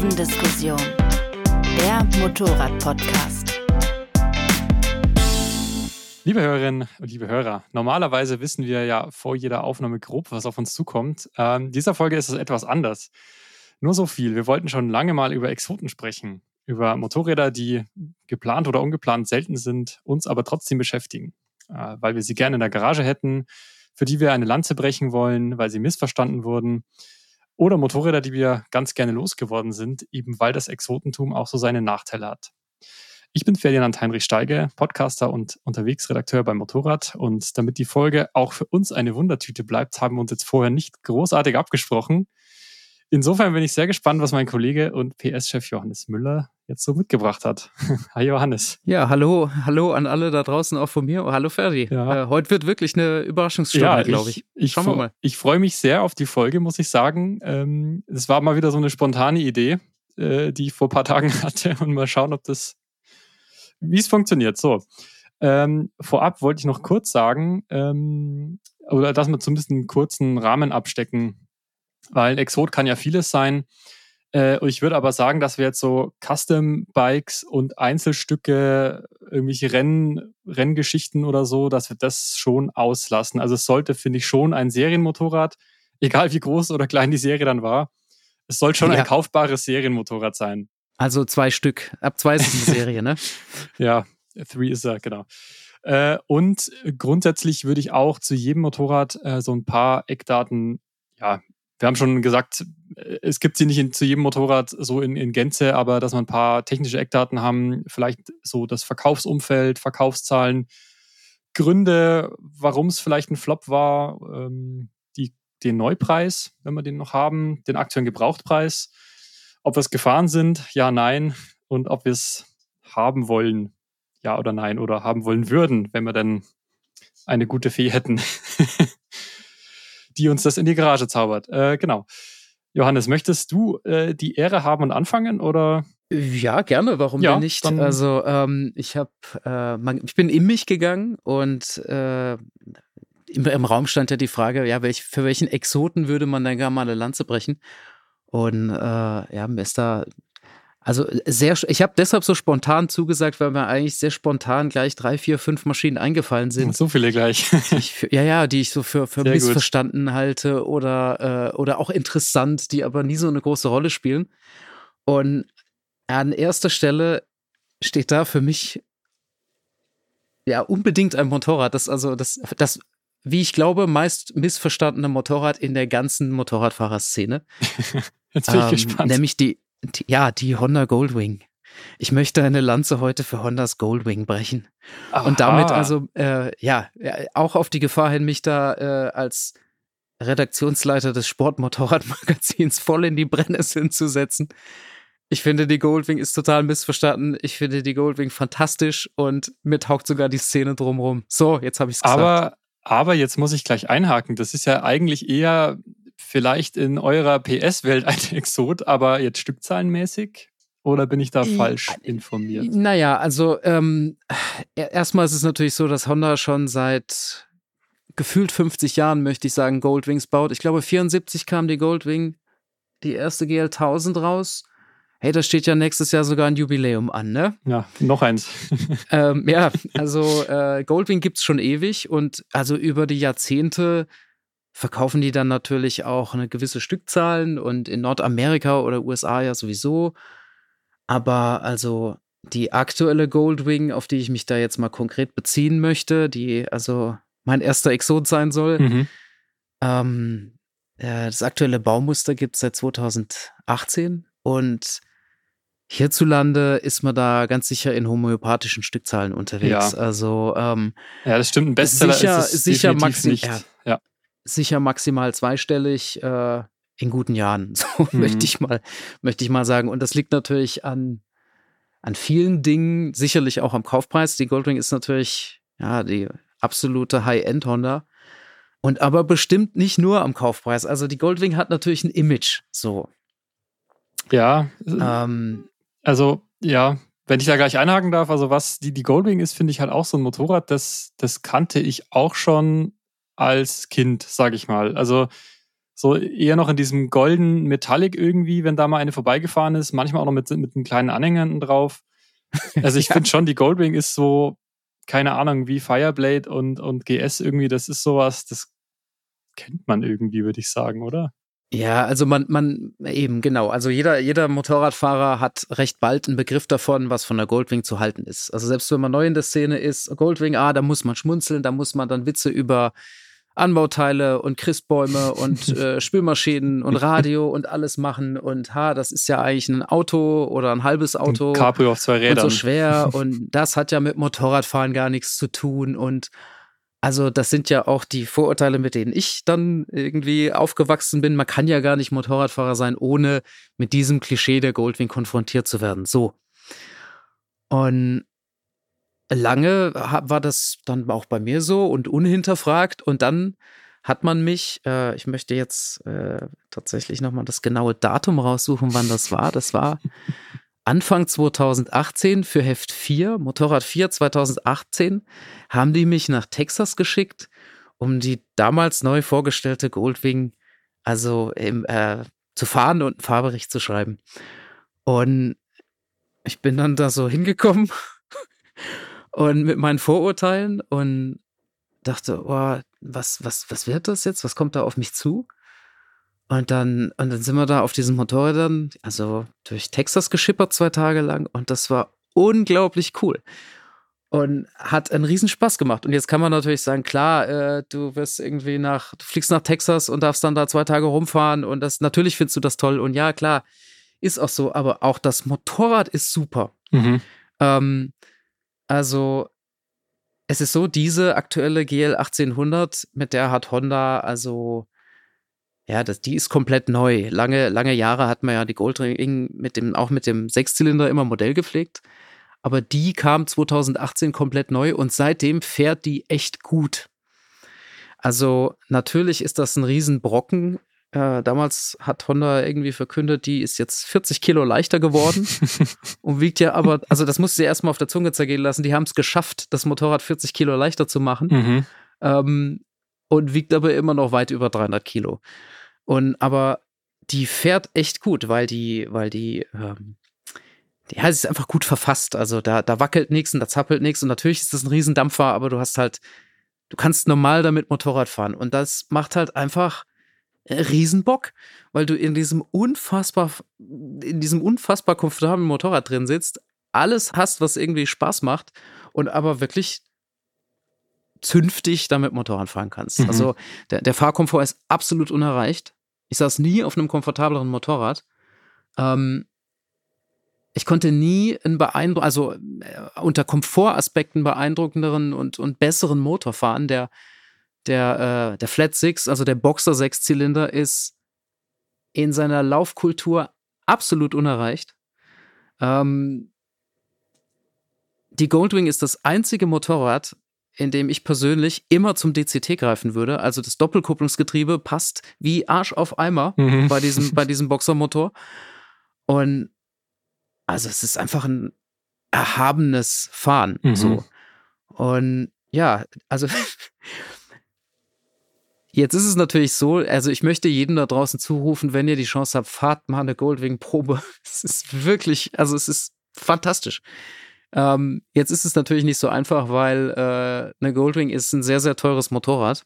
Kurvendiskussion, der Motorrad-Podcast. Liebe Hörerinnen und liebe Hörer, normalerweise wissen wir ja vor jeder Aufnahme grob, was auf uns zukommt. Ähm, dieser Folge ist es etwas anders. Nur so viel. Wir wollten schon lange mal über Exoten sprechen. Über Motorräder, die geplant oder ungeplant selten sind, uns aber trotzdem beschäftigen. Äh, weil wir sie gerne in der Garage hätten, für die wir eine Lanze brechen wollen, weil sie missverstanden wurden oder Motorräder, die wir ganz gerne losgeworden sind, eben weil das Exotentum auch so seine Nachteile hat. Ich bin Ferdinand Heinrich Steige, Podcaster und Unterwegsredakteur beim Motorrad. Und damit die Folge auch für uns eine Wundertüte bleibt, haben wir uns jetzt vorher nicht großartig abgesprochen. Insofern bin ich sehr gespannt, was mein Kollege und PS-Chef Johannes Müller jetzt so mitgebracht hat. Hi Johannes. Ja, hallo, hallo an alle da draußen auch von mir. Oh, hallo Ferdi. Ja. Äh, heute wird wirklich eine Überraschungsstunde, ja, glaube ich. ich. Schauen wir mal. Ich freue mich sehr auf die Folge, muss ich sagen. Ähm, es war mal wieder so eine spontane Idee, äh, die ich vor ein paar Tagen hatte und mal schauen, ob das, wie es funktioniert. So. Ähm, vorab wollte ich noch kurz sagen, ähm, oder dass wir zumindest einen kurzen Rahmen abstecken weil Exot kann ja vieles sein. Äh, ich würde aber sagen, dass wir jetzt so Custom-Bikes und Einzelstücke, irgendwelche Renn, Renngeschichten oder so, dass wir das schon auslassen. Also es sollte, finde ich, schon ein Serienmotorrad, egal wie groß oder klein die Serie dann war, es soll schon ja. ein kaufbares Serienmotorrad sein. Also zwei Stück. Ab zwei ist die Serie, ne? ja, three ist er, genau. Äh, und grundsätzlich würde ich auch zu jedem Motorrad äh, so ein paar Eckdaten ja, wir haben schon gesagt, es gibt sie nicht in, zu jedem Motorrad so in, in Gänze, aber dass man ein paar technische Eckdaten haben, vielleicht so das Verkaufsumfeld, Verkaufszahlen, Gründe, warum es vielleicht ein Flop war, ähm, die, den Neupreis, wenn wir den noch haben, den aktuellen Gebrauchtpreis, ob wir es gefahren sind, ja, nein, und ob wir es haben wollen, ja oder nein, oder haben wollen würden, wenn wir denn eine gute Fee hätten. die uns das in die Garage zaubert. Äh, genau. Johannes, möchtest du äh, die Ehre haben und anfangen oder? Ja, gerne. Warum ja, denn nicht? Also ähm, ich habe, äh, ich bin in mich gegangen und äh, im, im, Raum stand ja die Frage, ja, welch, für welchen Exoten würde man dann gar mal eine Lanze brechen? Und äh, ja, mir ist da also äh, sehr, ich habe deshalb so spontan zugesagt, weil mir eigentlich sehr spontan gleich drei, vier, fünf Maschinen eingefallen sind. So viele gleich. für, ja, ja, die ich so für, für missverstanden gut. halte oder, äh, oder auch interessant, die aber nie so eine große Rolle spielen. Und an erster Stelle steht da für mich ja unbedingt ein Motorrad. Das also das, das wie ich glaube, meist missverstandene Motorrad in der ganzen Motorradfahrerszene. Jetzt bin ich ähm, gespannt. Nämlich die, ja, die Honda Goldwing. Ich möchte eine Lanze heute für Hondas Goldwing brechen. Aha. Und damit also, äh, ja, auch auf die Gefahr hin, mich da äh, als Redaktionsleiter des Sportmotorradmagazins voll in die Brennnesseln zu setzen. Ich finde, die Goldwing ist total missverstanden. Ich finde die Goldwing fantastisch und mir taugt sogar die Szene drumherum. So, jetzt habe ich es gesagt. Aber, aber jetzt muss ich gleich einhaken. Das ist ja eigentlich eher vielleicht in eurer PS-Welt ein Exot, aber jetzt stückzahlenmäßig? Oder bin ich da falsch informiert? Naja, also ähm, erstmal ist es natürlich so, dass Honda schon seit gefühlt 50 Jahren, möchte ich sagen, Goldwings baut. Ich glaube, 74 kam die Goldwing, die erste GL1000 raus. Hey, da steht ja nächstes Jahr sogar ein Jubiläum an, ne? Ja, noch eins. ähm, ja, also äh, Goldwing es schon ewig und also über die Jahrzehnte verkaufen die dann natürlich auch eine gewisse Stückzahlen und in Nordamerika oder USA ja sowieso. Aber also die aktuelle Goldwing, auf die ich mich da jetzt mal konkret beziehen möchte, die also mein erster Exot sein soll, mhm. ähm, äh, das aktuelle Baumuster gibt es seit 2018 und Hierzulande ist man da ganz sicher in homöopathischen Stückzahlen unterwegs. Ja. Also ähm, ja, das stimmt. Ein Bestseller sicher, ist es sicher maximal. Ja, ja sicher maximal zweistellig äh, in guten Jahren. So mhm. möchte ich mal, möchte ich mal sagen. Und das liegt natürlich an, an vielen Dingen, sicherlich auch am Kaufpreis. Die Goldwing ist natürlich, ja, die absolute High-End-Honda. Und aber bestimmt nicht nur am Kaufpreis. Also die Goldwing hat natürlich ein Image, so. Ja. Ähm, also, ja, wenn ich da gleich einhaken darf, also was die, die Goldwing ist, finde ich halt auch so ein Motorrad, das, das kannte ich auch schon als Kind, sage ich mal. Also So eher noch in diesem golden Metallic irgendwie, wenn da mal eine vorbeigefahren ist. Manchmal auch noch mit, mit einem kleinen Anhänger drauf. Also ich ja. finde schon, die Goldwing ist so, keine Ahnung, wie Fireblade und, und GS irgendwie, das ist sowas, das kennt man irgendwie, würde ich sagen, oder? Ja, also man, man, eben, genau. Also jeder, jeder Motorradfahrer hat recht bald einen Begriff davon, was von der Goldwing zu halten ist. Also selbst wenn man neu in der Szene ist, Goldwing, ah, da muss man schmunzeln, da muss man dann Witze über Anbauteile und Christbäume und äh, Spülmaschinen und Radio und alles machen und ha, das ist ja eigentlich ein Auto oder ein halbes Auto. Ein Cabrio auf zwei Rädern. Und so schwer und das hat ja mit Motorradfahren gar nichts zu tun und also das sind ja auch die Vorurteile, mit denen ich dann irgendwie aufgewachsen bin. Man kann ja gar nicht Motorradfahrer sein, ohne mit diesem Klischee der Goldwing konfrontiert zu werden. So. Und lange war das dann auch bei mir so und unhinterfragt. Und dann hat man mich, äh, ich möchte jetzt äh, tatsächlich nochmal das genaue Datum raussuchen, wann das war. Das war Anfang 2018 für Heft 4, Motorrad 4 2018, haben die mich nach Texas geschickt, um die damals neu vorgestellte Goldwing also im, äh, zu fahren und einen Fahrbericht zu schreiben. Und ich bin dann da so hingekommen und mit meinen Vorurteilen und dachte, oh, was, was, was wird das jetzt? Was kommt da auf mich zu? Und dann, und dann sind wir da auf diesen Motorrädern, also durch Texas geschippert zwei Tage lang und das war unglaublich cool. Und hat einen riesen Spaß gemacht. Und jetzt kann man natürlich sagen, klar, äh, du wirst irgendwie nach, du fliegst nach Texas und darfst dann da zwei Tage rumfahren und das, natürlich findest du das toll. Und ja, klar, ist auch so, aber auch das Motorrad ist super. Mhm. Ähm, also, es ist so, diese aktuelle GL 1800, mit der hat Honda also ja, das, die ist komplett neu. Lange, lange Jahre hat man ja die Goldring mit dem, auch mit dem Sechszylinder immer Modell gepflegt. Aber die kam 2018 komplett neu und seitdem fährt die echt gut. Also natürlich ist das ein Riesenbrocken äh, damals hat Honda irgendwie verkündet, die ist jetzt 40 Kilo leichter geworden und wiegt ja aber, also das musst du dir erstmal auf der Zunge zergehen lassen. Die haben es geschafft, das Motorrad 40 Kilo leichter zu machen mhm. ähm, und wiegt aber immer noch weit über 300 Kilo. Und aber die fährt echt gut, weil die, weil die, ähm, ja, sie ist einfach gut verfasst. Also da, da wackelt nichts und da zappelt nichts und natürlich ist das ein Riesendampfer, aber du hast halt, du kannst normal damit Motorrad fahren und das macht halt einfach Riesenbock, weil du in diesem unfassbar, in diesem unfassbar komfortablen Motorrad drin sitzt, alles hast, was irgendwie Spaß macht und aber wirklich zünftig damit Motorrad fahren kannst. Mhm. Also der, der Fahrkomfort ist absolut unerreicht. Ich saß nie auf einem komfortableren Motorrad. Ähm, ich konnte nie einen beeindruckenden, also äh, unter Komfortaspekten beeindruckenderen und, und besseren Motor fahren, der der, äh, der Flat Six, also der Boxer Sechszylinder, ist in seiner Laufkultur absolut unerreicht. Ähm, die Goldwing ist das einzige Motorrad, in dem ich persönlich immer zum DCT greifen würde. Also das Doppelkupplungsgetriebe passt wie Arsch auf Eimer mhm. bei diesem, bei diesem Boxermotor. Und also es ist einfach ein erhabenes Fahren. Mhm. So. Und ja, also Jetzt ist es natürlich so, also ich möchte jedem da draußen zurufen, wenn ihr die Chance habt, fahrt mal eine Goldwing-Probe. Es ist wirklich, also es ist fantastisch. Ähm, jetzt ist es natürlich nicht so einfach, weil äh, eine Goldwing ist ein sehr, sehr teures Motorrad.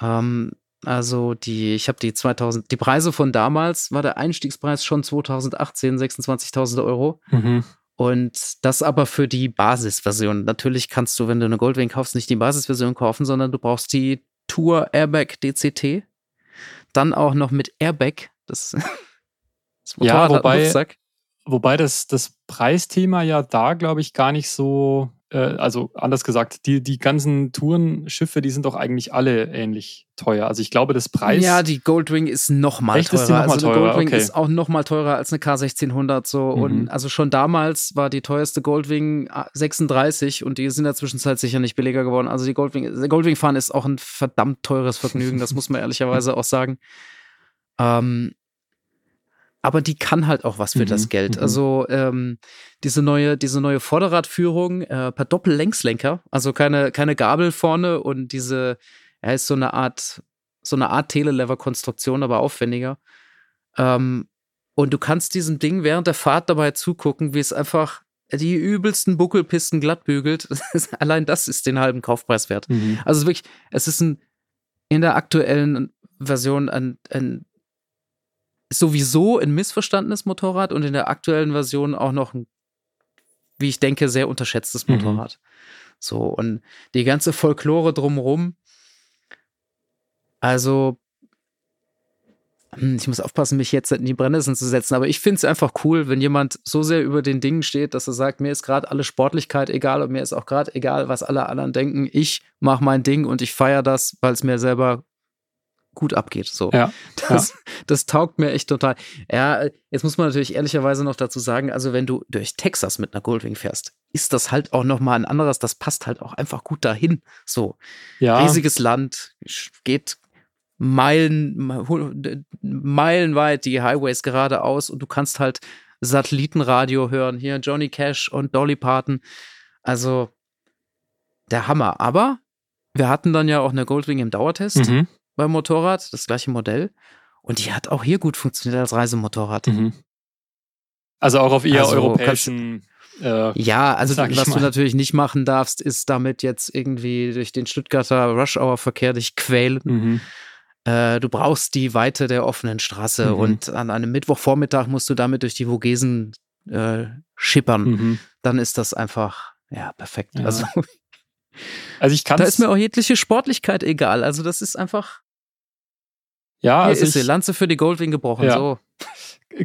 Ähm, also die, ich habe die 2000, die Preise von damals war der Einstiegspreis schon 2018 26.000 Euro. Mhm. Und das aber für die Basisversion. Natürlich kannst du, wenn du eine Goldwing kaufst, nicht die Basisversion kaufen, sondern du brauchst die Tour Airbag DCT. Dann auch noch mit Airbag. Das, das ja, wobei, wobei das, das Preisthema ja da, glaube ich, gar nicht so äh, also anders gesagt, die, die ganzen Tourenschiffe, die sind doch eigentlich alle ähnlich teuer. Also ich glaube, das Preis. Ja, die Goldwing ist noch mal Echt, teurer. Ist noch mal also teurer? Goldwing okay. ist auch noch mal teurer als eine K1600 so. Mhm. Und also schon damals war die teuerste Goldwing 36 und die sind in der Zwischenzeit sicher nicht billiger geworden. Also die Goldwing, Goldwing fahren ist auch ein verdammt teures Vergnügen. Das muss man ehrlicherweise auch sagen. Ähm, aber die kann halt auch was für mhm, das Geld. Mhm. Also ähm, diese neue, diese neue Vorderradführung äh, per Doppellängslenker, also keine, keine Gabel vorne und diese, er ja, ist so eine Art so eine Art Telelever-Konstruktion, aber aufwendiger. Ähm, und du kannst diesem Ding während der Fahrt dabei zugucken, wie es einfach die übelsten Buckelpisten glatt bügelt. Allein das ist den halben Kaufpreis wert. Mhm. Also wirklich, es ist ein, in der aktuellen Version ein, ein sowieso ein missverstandenes Motorrad und in der aktuellen Version auch noch ein, wie ich denke, sehr unterschätztes Mhm. Motorrad. So, und die ganze Folklore drumherum. Also, hm, ich muss aufpassen, mich jetzt in die Brennnesseln zu setzen, aber ich finde es einfach cool, wenn jemand so sehr über den Dingen steht, dass er sagt, mir ist gerade alle Sportlichkeit egal und mir ist auch gerade egal, was alle anderen denken. Ich mache mein Ding und ich feiere das, weil es mir selber gut abgeht. So. Ja, Das, das taugt mir echt total. Ja, jetzt muss man natürlich ehrlicherweise noch dazu sagen, also wenn du durch Texas mit einer Goldwing fährst, ist das halt auch noch mal ein anderes, das passt halt auch einfach gut dahin. So, ja. riesiges Land, geht Meilen, meilenweit die Highways geradeaus und du kannst halt Satellitenradio hören. Hier Johnny Cash und Dolly Parton. Also der Hammer. Aber wir hatten dann ja auch eine Goldwing im Dauertest Mhm. Beim Motorrad, das gleiche Modell. Und die hat auch hier gut funktioniert als Reisemotorrad. Mhm. Also auch auf eher Also europäischen. Äh, Ja, also was mal. du natürlich nicht machen darfst, ist damit jetzt irgendwie durch den Stuttgarter Rush-Hour-Verkehr dich quälen. mhm. Äh, du brauchst die Weite der offenen Straße Mhm. und an einem Mittwochvormittag musst du damit durch die Vogesen äh, schippern. Mhm. Dann ist das einfach, ja, perfekt. Ja. Also Also ich kann da ist mir auch jegliche Sportlichkeit egal. Also das ist einfach, ja, hier also ist ich, Lanze für die Goldwing gebrochen. Ja. So.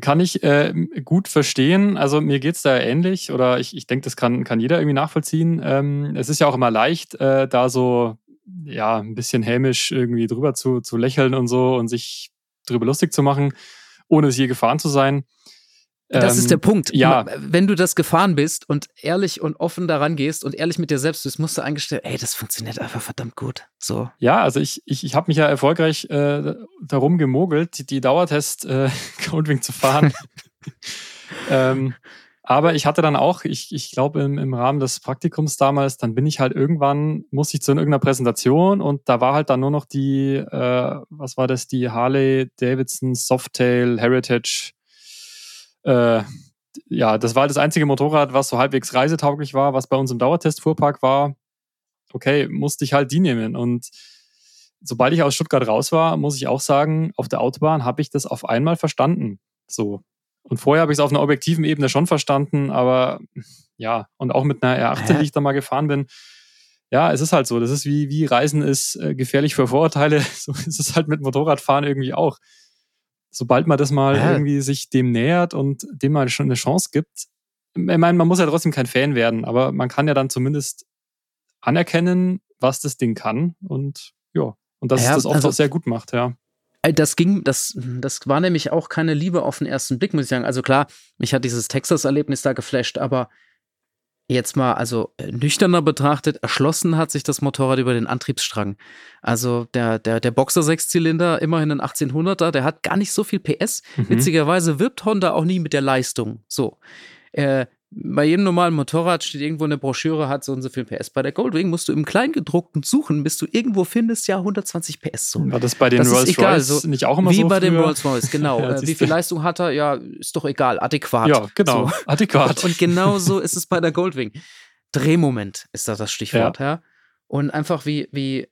kann ich äh, gut verstehen. Also mir geht's da ähnlich oder ich, ich denke, das kann, kann jeder irgendwie nachvollziehen. Ähm, es ist ja auch immer leicht, äh, da so ja ein bisschen hämisch irgendwie drüber zu, zu lächeln und so und sich drüber lustig zu machen, ohne es je gefahren zu sein. Das Ähm, ist der Punkt. ja. Wenn du das gefahren bist und ehrlich und offen daran gehst und ehrlich mit dir selbst bist, musst du eingestellt, ey, das funktioniert einfach verdammt gut. So. Ja, also ich, ich, ich habe mich ja erfolgreich äh, darum gemogelt, die, die Dauertest äh, Goldwing zu fahren. ähm, aber ich hatte dann auch, ich, ich glaube im, im Rahmen des Praktikums damals, dann bin ich halt irgendwann, musste ich zu irgendeiner Präsentation und da war halt dann nur noch die, äh, was war das, die Harley Davidson Softail Heritage. Äh, ja, das war halt das einzige Motorrad, was so halbwegs reisetauglich war, was bei uns im Dauertest-Fuhrpark war. Okay, musste ich halt die nehmen und sobald ich aus Stuttgart raus war, muss ich auch sagen, auf der Autobahn habe ich das auf einmal verstanden. So. Und vorher habe ich es auf einer objektiven Ebene schon verstanden, aber ja, und auch mit einer R18, Hä? die ich da mal gefahren bin. Ja, es ist halt so. Das ist wie, wie Reisen ist äh, gefährlich für Vorurteile. So ist es halt mit Motorradfahren irgendwie auch. Sobald man das mal Ja. irgendwie sich dem nähert und dem mal schon eine Chance gibt, ich meine, man muss ja trotzdem kein Fan werden, aber man kann ja dann zumindest anerkennen, was das Ding kann und ja, und dass Ja, es das oft also- auch sehr gut macht, ja. Ey, Das ging, das, das war nämlich auch keine Liebe auf den ersten Blick, muss ich sagen. Also klar, mich hat dieses Texas-Erlebnis da geflasht, aber jetzt mal, also äh, nüchterner betrachtet, erschlossen hat sich das Motorrad über den Antriebsstrang. Also der, der, der Boxer Sechszylinder, immerhin ein 1800er, der hat gar nicht so viel PS. Mhm. Witzigerweise wirbt Honda auch nie mit der Leistung. So. Äh, bei jedem normalen Motorrad steht irgendwo eine Broschüre, hat so und so viel PS. Bei der Goldwing musst du im Kleingedruckten suchen, bis du irgendwo findest, ja, 120 PS. So. War das bei den Das ist Rolls egal, Royce so nicht auch immer Wie so bei dem früher? Rolls Royce, genau. Ja, äh, wie viel. Leistung hat er? Ja, ist doch egal, adäquat. Ja, genau, So. adäquat. Und genau so ist es bei der Goldwing. Drehmoment ist da das Stichwort, ja. Und einfach wie, wie,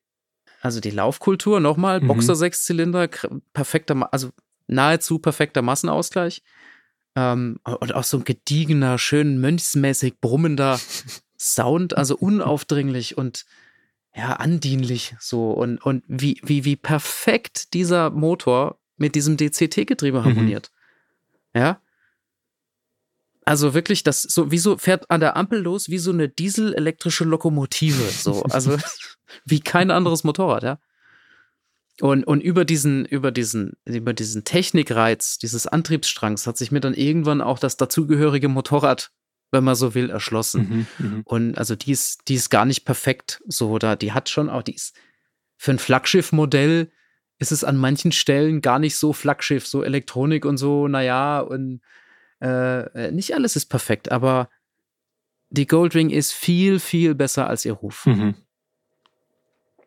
also die Laufkultur, nochmal, Mhm. Boxer Sechszylinder, kr- perfekter, also nahezu perfekter Massenausgleich. Ähm, und auch so ein gediegener, schön mönchsmäßig brummender Sound, also unaufdringlich und ja, andienlich so. Und, und wie, wie, wie perfekt dieser Motor mit diesem DCT-Getriebe Mhm. harmoniert. Ja. Also wirklich, das so, wieso fährt an der Ampel los wie so eine dieselelektrische Lokomotive, so, also wie kein anderes Motorrad, ja. Und, und über diesen, über diesen, über diesen Technikreiz dieses Antriebsstrangs hat sich mir dann irgendwann auch das dazugehörige Motorrad, wenn man so will, erschlossen. Mhm, mhm. Und also die ist, die ist gar nicht perfekt so, da, die hat schon auch, die ist für ein Flaggschiff-Modell ist es an manchen Stellen gar nicht so Flaggschiff, so Elektronik und so, naja, und äh, nicht alles ist perfekt, aber die Goldwing ist viel, viel besser als ihr Ruf. Mhm.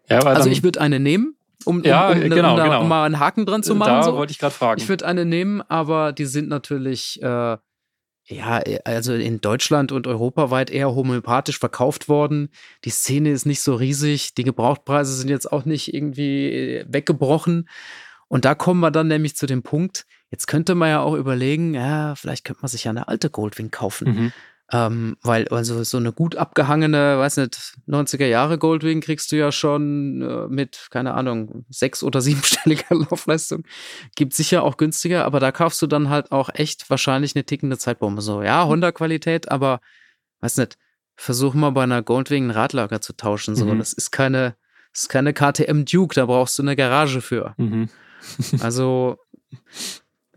Ja, Also ich würde eine nehmen um, Ja, um, genau, um, da, genau. um mal einen Haken dran zu machen. da so. wollte ich gerade fragen. Ich würde eine nehmen, aber die sind natürlich, äh, ja, also in Deutschland und europaweit eher homöopathisch verkauft worden. Die Szene ist nicht so riesig. Die Gebrauchtpreise sind jetzt auch nicht irgendwie äh, weggebrochen. Und da kommen wir dann nämlich zu dem Punkt, jetzt könnte man ja auch überlegen, ja, vielleicht könnte man sich ja eine alte Goldwing kaufen. mhm. Ähm, weil also so eine gut abgehangene, weiß nicht, 90er Jahre Goldwing kriegst du ja schon äh, mit, keine Ahnung, sechs- oder siebenstelliger Laufleistung. Gibt sicher auch günstiger, aber da kaufst du dann halt auch echt wahrscheinlich eine tickende Zeitbombe. So, ja, Honda-Qualität, aber weiß nicht, versuch mal bei einer Goldwing ein Radlager zu tauschen. So, Mhm. das ist keine, das ist keine KTM Duke, da brauchst du eine Garage für. Mhm. Also,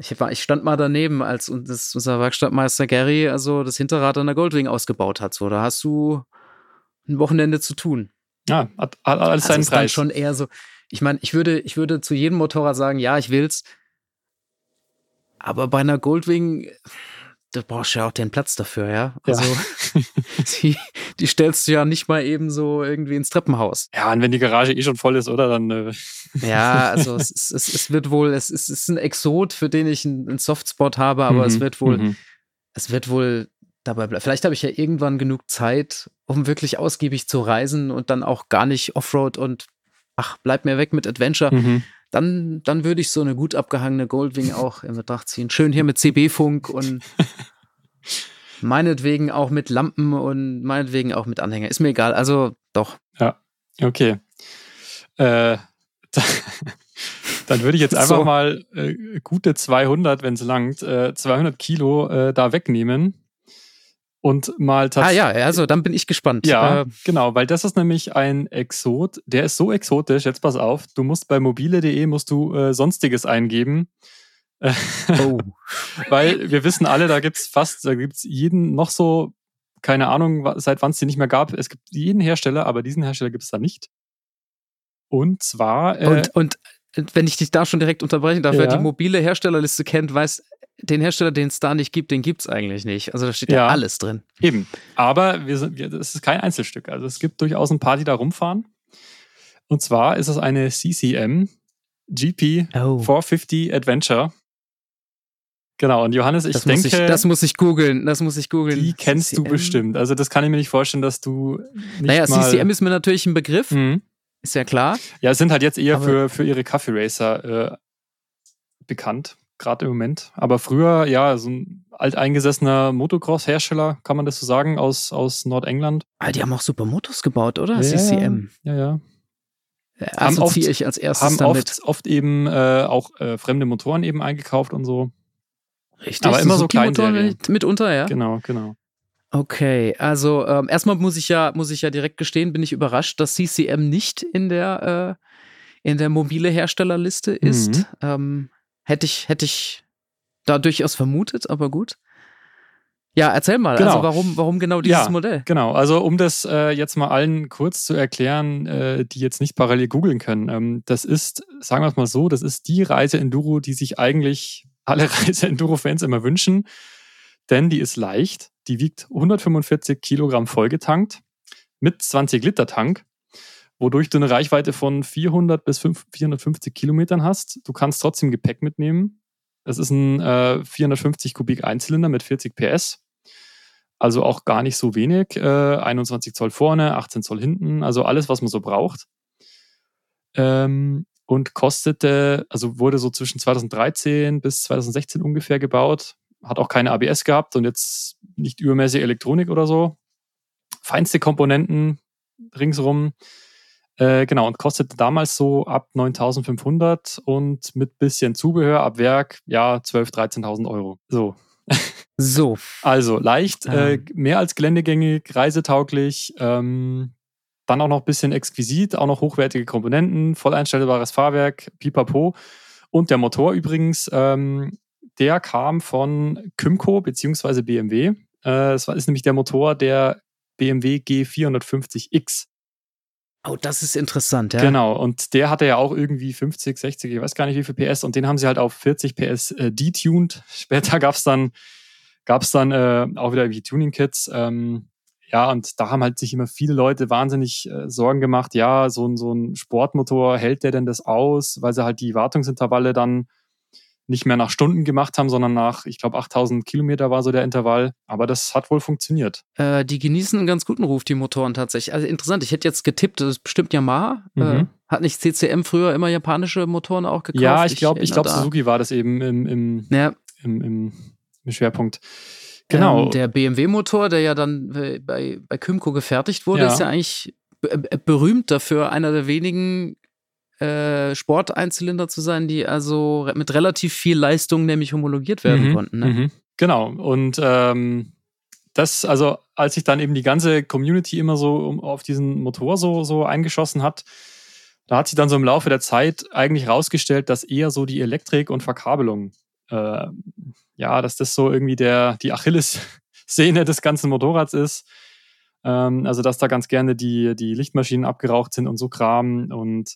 ich, war, ich stand mal daneben, als unser Werkstattmeister Gary also das Hinterrad an der Goldwing ausgebaut hat. So, da hast du ein Wochenende zu tun. Ja, hat, hat alles Also seinen ist dann Preis. schon eher so. Ich meine, ich würde, ich würde zu jedem Motorrad sagen, ja, ich will's. Aber bei einer Goldwing, da brauchst du ja auch den Platz dafür, ja. Ja. Also die, die stellst du ja nicht mal eben so irgendwie ins Treppenhaus. Ja, und wenn die Garage eh schon voll ist, oder? Dann. Äh, Ja, also es, es, es, es wird wohl, es, es ist ein Exot, für den ich einen, einen Softspot habe, aber es mhm, wird wohl, mhm. es wird wohl dabei bleiben. Vielleicht habe ich ja irgendwann genug Zeit, um wirklich ausgiebig zu reisen und dann auch gar nicht Offroad und ach, bleib mir weg mit Adventure. Mhm. Dann, dann würde ich so eine gut abgehangene Goldwing auch in Betracht ziehen. Schön hier mit CB-Funk und meinetwegen auch mit Lampen und meinetwegen auch mit Anhänger. Ist mir egal. Also doch. Okay. Äh, dann würde ich jetzt einfach So. mal äh, gute 200, wenn es langt, äh, 200 Kilo äh, da wegnehmen und mal Ah tatsächlich. ja, also dann bin ich gespannt. Ja, Äh, genau, weil das ist nämlich ein Exot, der ist so exotisch, jetzt pass auf, du musst bei mobile.de musst du äh, sonstiges eingeben, äh, oh. weil wir wissen alle, da gibt's fast, da gibt's jeden noch so, keine Ahnung, seit wann es die nicht mehr gab, es gibt jeden Hersteller, aber diesen Hersteller gibt's da nicht. Und zwar, äh, Und, und wenn ich dich da schon direkt unterbrechen darf, wer Ja. die mobile Herstellerliste kennt, weiß, den Hersteller, den es da nicht gibt, den gibt es eigentlich nicht. Also da steht ja, Ja. alles drin. Eben. Aber wir sind, das ist kein Einzelstück. Also es gibt durchaus ein paar, die da rumfahren. Und zwar ist es eine CCM GP Oh. 450 Adventure. Genau, und Johannes, ich Das, denke, muss ich, das muss ich googeln. Das muss ich googeln. die kennst du CCM. bestimmt. Also das kann ich mir nicht vorstellen, dass du nicht Naja. CCM ist mir natürlich ein Begriff, Mhm. ist ja klar. Ja, es sind halt jetzt eher Aber- für, für ihre Kaffee Racer äh, bekannt, gerade im Moment. Aber früher, ja, so ein alteingesessener Motocross-Hersteller, kann man das so sagen, aus, aus Nordengland. Ah, die haben auch super Motos gebaut, oder? Ja, CCM. Ja, ja. Äh, Haben Assoziiere oft- ich als erstes haben damit. oft, oft eben äh, auch äh, fremde Motoren eben eingekauft und so. Richtig. aber immer so Kleinserie. mit, mitunter, ja. Genau, genau. Okay, also ähm, erstmal muss ich ja muss ich ja direkt gestehen, bin ich überrascht, dass CCM nicht in der äh, in der mobile Herstellerliste ist. Mhm. Ähm, hätte ich hätte ich da durchaus vermutet, aber gut. Ja, erzähl mal. Genau. Also warum warum genau dieses Ja. Modell? Genau, also um das äh, jetzt mal allen kurz zu erklären, äh, die jetzt nicht parallel googeln können. Ähm, das ist, sagen wir es mal so, das ist die Reise-Enduro, die sich eigentlich alle Reise-Enduro-Fans immer wünschen. Denn die ist leicht, die wiegt 145 Kilogramm vollgetankt mit 20 Liter Tank, wodurch du eine Reichweite von 400 bis 5, 450 Kilometern hast. Du kannst trotzdem Gepäck mitnehmen. Das ist ein äh, 450 Kubik Einzylinder mit 40 PS. Also auch gar nicht so wenig. Äh, 21 Zoll vorne, 18 Zoll hinten, also alles, was man so braucht. Ähm, und kostete, also wurde so zwischen 2013 bis 2016 ungefähr gebaut. Hat auch keine ABS gehabt und jetzt nicht übermäßig Elektronik oder so. Feinste Komponenten ringsrum. Äh, genau, und kostete damals so ab 9500 und mit bisschen Zubehör ab Werk, ja, 12.000, 13.000 Euro. So, So, also leicht, äh, Ähm. mehr als geländegängig, reisetauglich, ähm, dann auch noch ein bisschen exquisit, auch noch hochwertige Komponenten, voll einstellbares Fahrwerk, pipapo. Und der Motor übrigens, ähm, der kam von Kymco bzw. BMW. Äh, das war, ist nämlich der Motor der BMW G450X. Oh, das ist interessant, ja. Genau, und der hatte ja auch irgendwie 50, 60, ich weiß gar nicht wie viel PS und den haben sie halt auf 40 PS äh, detuned. Später gab's dann, gab's dann äh, auch wieder irgendwie Tuning-Kits. Ähm, ja, und da haben halt sich immer viele Leute wahnsinnig äh, Sorgen gemacht, ja, so, so ein Sportmotor, hält der denn das aus, weil sie halt die Wartungsintervalle dann nicht mehr nach Stunden gemacht haben, sondern nach, ich glaube, 8000 Kilometer war so der Intervall. Aber das hat wohl funktioniert. Äh, die genießen einen ganz guten Ruf, die Motoren tatsächlich. Also interessant, ich hätte jetzt getippt, das ist bestimmt Yamaha. Äh, mhm. Äh, hat nicht CCM früher immer japanische Motoren auch gekauft? Ja, ich glaube, ich, glaube, Suzuki war das eben im, im, ja. im, im, im Schwerpunkt. Genau. Ähm, der BMW-Motor, der ja dann bei, bei Kymco gefertigt wurde, ja. ist ja eigentlich berühmt dafür, einer der wenigen äh, Sporteinzylinder zu sein, die also mit relativ viel Leistung nämlich homologiert werden mhm. konnten. Ne? Mhm. Genau. Und ähm, das, also als sich dann eben die ganze Community immer so auf diesen Motor so, so eingeschossen hat, da hat sich dann so im Laufe der Zeit eigentlich rausgestellt, dass eher so die Elektrik und Verkabelung äh, ja, dass das so irgendwie der, die Achilles-Szene des ganzen Motorrads ist. Ähm, also, dass da ganz gerne die, die Lichtmaschinen abgeraucht sind und so Kram. Und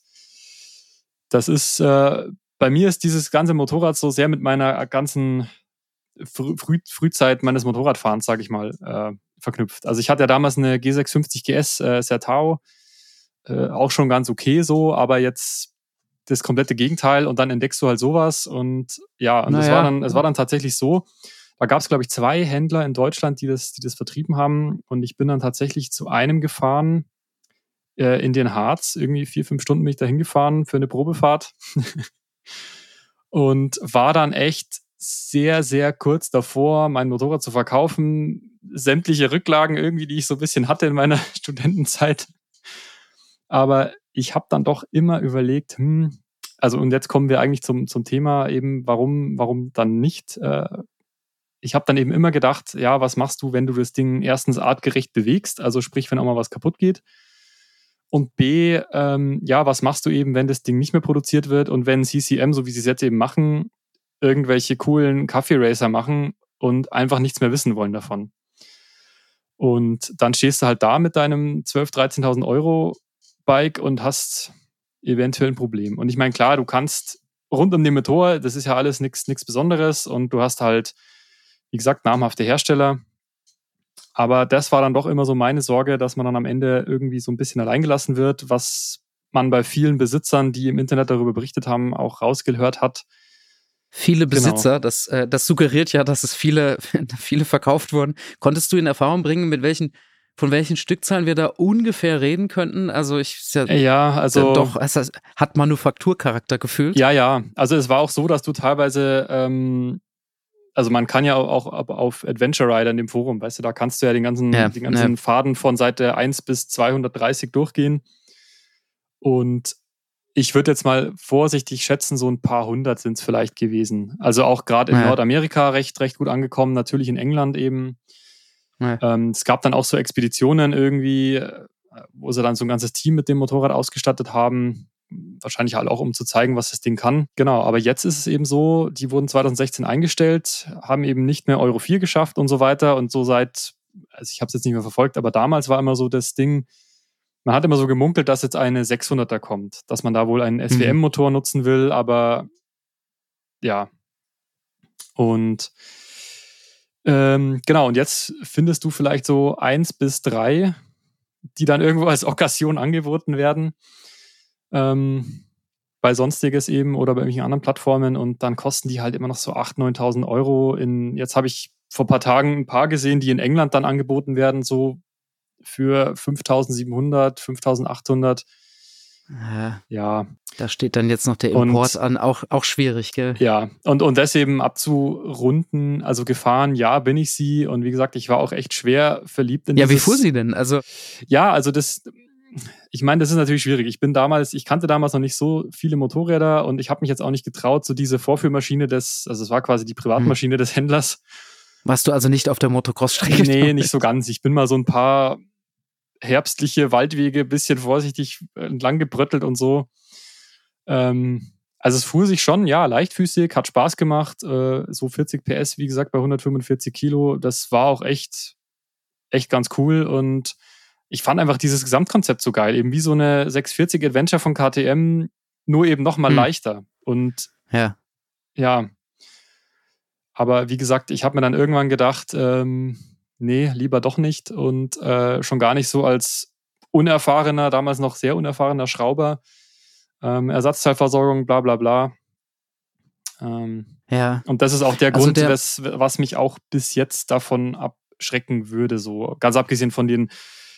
das ist, äh, bei mir ist dieses ganze Motorrad so sehr mit meiner ganzen Früh Frühzeit meines Motorradfahrens, sage ich mal, äh, verknüpft. Also ich hatte ja damals eine G650 GS äh, Sertao, äh, auch schon ganz okay so, aber jetzt das komplette Gegenteil und dann entdeckst du halt sowas und ja, und naja. es war dann, es war dann tatsächlich so. Da gab es, glaube ich, zwei Händler in Deutschland, die das, die das vertrieben haben. Und ich bin dann tatsächlich zu einem gefahren äh, in den Harz. Irgendwie vier, fünf Stunden bin ich da hingefahren für eine Probefahrt. und war dann echt sehr, sehr kurz davor, mein Motorrad zu verkaufen. Sämtliche Rücklagen irgendwie, die ich so ein bisschen hatte in meiner Studentenzeit. Aber ich habe dann doch immer überlegt, hm, also und jetzt kommen wir eigentlich zum, zum Thema eben, warum, warum dann nicht? Äh, ich habe dann eben immer gedacht, ja, was machst du, wenn du das Ding erstens artgerecht bewegst, also sprich, wenn auch mal was kaputt geht. Und B, ähm, ja, was machst du eben, wenn das Ding nicht mehr produziert wird und wenn CCM, so wie sie es jetzt eben machen, irgendwelche coolen Kaffee-Racer machen und einfach nichts mehr wissen wollen davon. Und dann stehst du halt da mit deinem 12.000, 13.000 Euro Bike und hast eventuell ein Problem. Und ich meine, klar, du kannst rund um den Motor, das ist ja alles nichts Besonderes und du hast halt, wie gesagt, namhafte Hersteller. Aber das war dann doch immer so meine Sorge, dass man dann am Ende irgendwie so ein bisschen alleingelassen wird, was man bei vielen Besitzern, die im Internet darüber berichtet haben, auch rausgehört hat. Viele genau. Besitzer, genau. das, äh, das suggeriert ja, dass es viele, viele verkauft wurden. Konntest du in Erfahrung bringen, mit welchen von welchen Stückzahlen wir da ungefähr reden könnten? Also ich ja, ja also doch, es hat Manufakturcharakter gefühlt. Ja, ja. Also es war auch so, dass du teilweise, ähm, also man kann ja auch auf Adventure Rider in dem Forum, weißt du, da kannst du ja den ganzen, ja, den ganzen ja. Faden von Seite 1 bis 230 durchgehen. Und ich würde jetzt mal vorsichtig schätzen, so ein paar hundert sind es vielleicht gewesen. Also auch gerade in ja. Nordamerika recht, recht gut angekommen, natürlich in England eben. Ähm, es gab dann auch so Expeditionen irgendwie, äh, wo sie dann so ein ganzes Team mit dem Motorrad ausgestattet haben. Wahrscheinlich halt auch, um zu zeigen, was das Ding kann. Genau, aber jetzt ist es eben so, die wurden 2016 eingestellt, haben eben nicht mehr Euro 4 geschafft und so weiter. Und so seit, also ich habe es jetzt nicht mehr verfolgt, aber damals war immer so das Ding, man hat immer so gemunkelt, dass jetzt eine 600er kommt, dass man da wohl einen mhm. SWM-Motor nutzen will, aber ja. Und ähm, genau, und jetzt findest du vielleicht so eins bis drei, die dann irgendwo als Okkasion angeboten werden. Ähm, bei sonstiges eben oder bei irgendwelchen anderen Plattformen und dann kosten die halt immer noch so 8.000, 9.000 Euro. In, jetzt habe ich vor ein paar Tagen ein paar gesehen, die in England dann angeboten werden, so für 5.700, 5.800. Ja. ja. Da steht dann jetzt noch der Import und, an, auch, auch schwierig, gell? Ja, und, und das eben abzurunden, also gefahren, ja, bin ich sie. Und wie gesagt, ich war auch echt schwer verliebt in Ja, dieses, wie fuhr sie denn? Also. Ja, also das, ich meine, das ist natürlich schwierig. Ich bin damals, ich kannte damals noch nicht so viele Motorräder und ich habe mich jetzt auch nicht getraut, so diese Vorführmaschine des, also es war quasi die Privatmaschine hm. des Händlers. Warst du also nicht auf der Motocross-Strecke? Nee, nicht so ganz. Ich bin mal so ein paar herbstliche Waldwege ein bisschen vorsichtig entlang gebröttelt und so. Ähm, also es fuhr sich schon, ja, leichtfüßig, hat Spaß gemacht. Äh, so 40 PS, wie gesagt, bei 145 Kilo. Das war auch echt, echt ganz cool. Und ich fand einfach dieses Gesamtkonzept so geil. Eben wie so eine 640 Adventure von KTM, nur eben noch mal hm. leichter. Und ja. ja. Aber wie gesagt, ich habe mir dann irgendwann gedacht, ähm, nee, lieber doch nicht. Und äh, schon gar nicht so als unerfahrener, damals noch sehr unerfahrener Schrauber. Ähm, Ersatzteilversorgung, bla bla bla. Ähm, Ja. und das ist auch der Also Grund, der- wes, was mich auch bis jetzt davon abschrecken würde. So ganz abgesehen von den,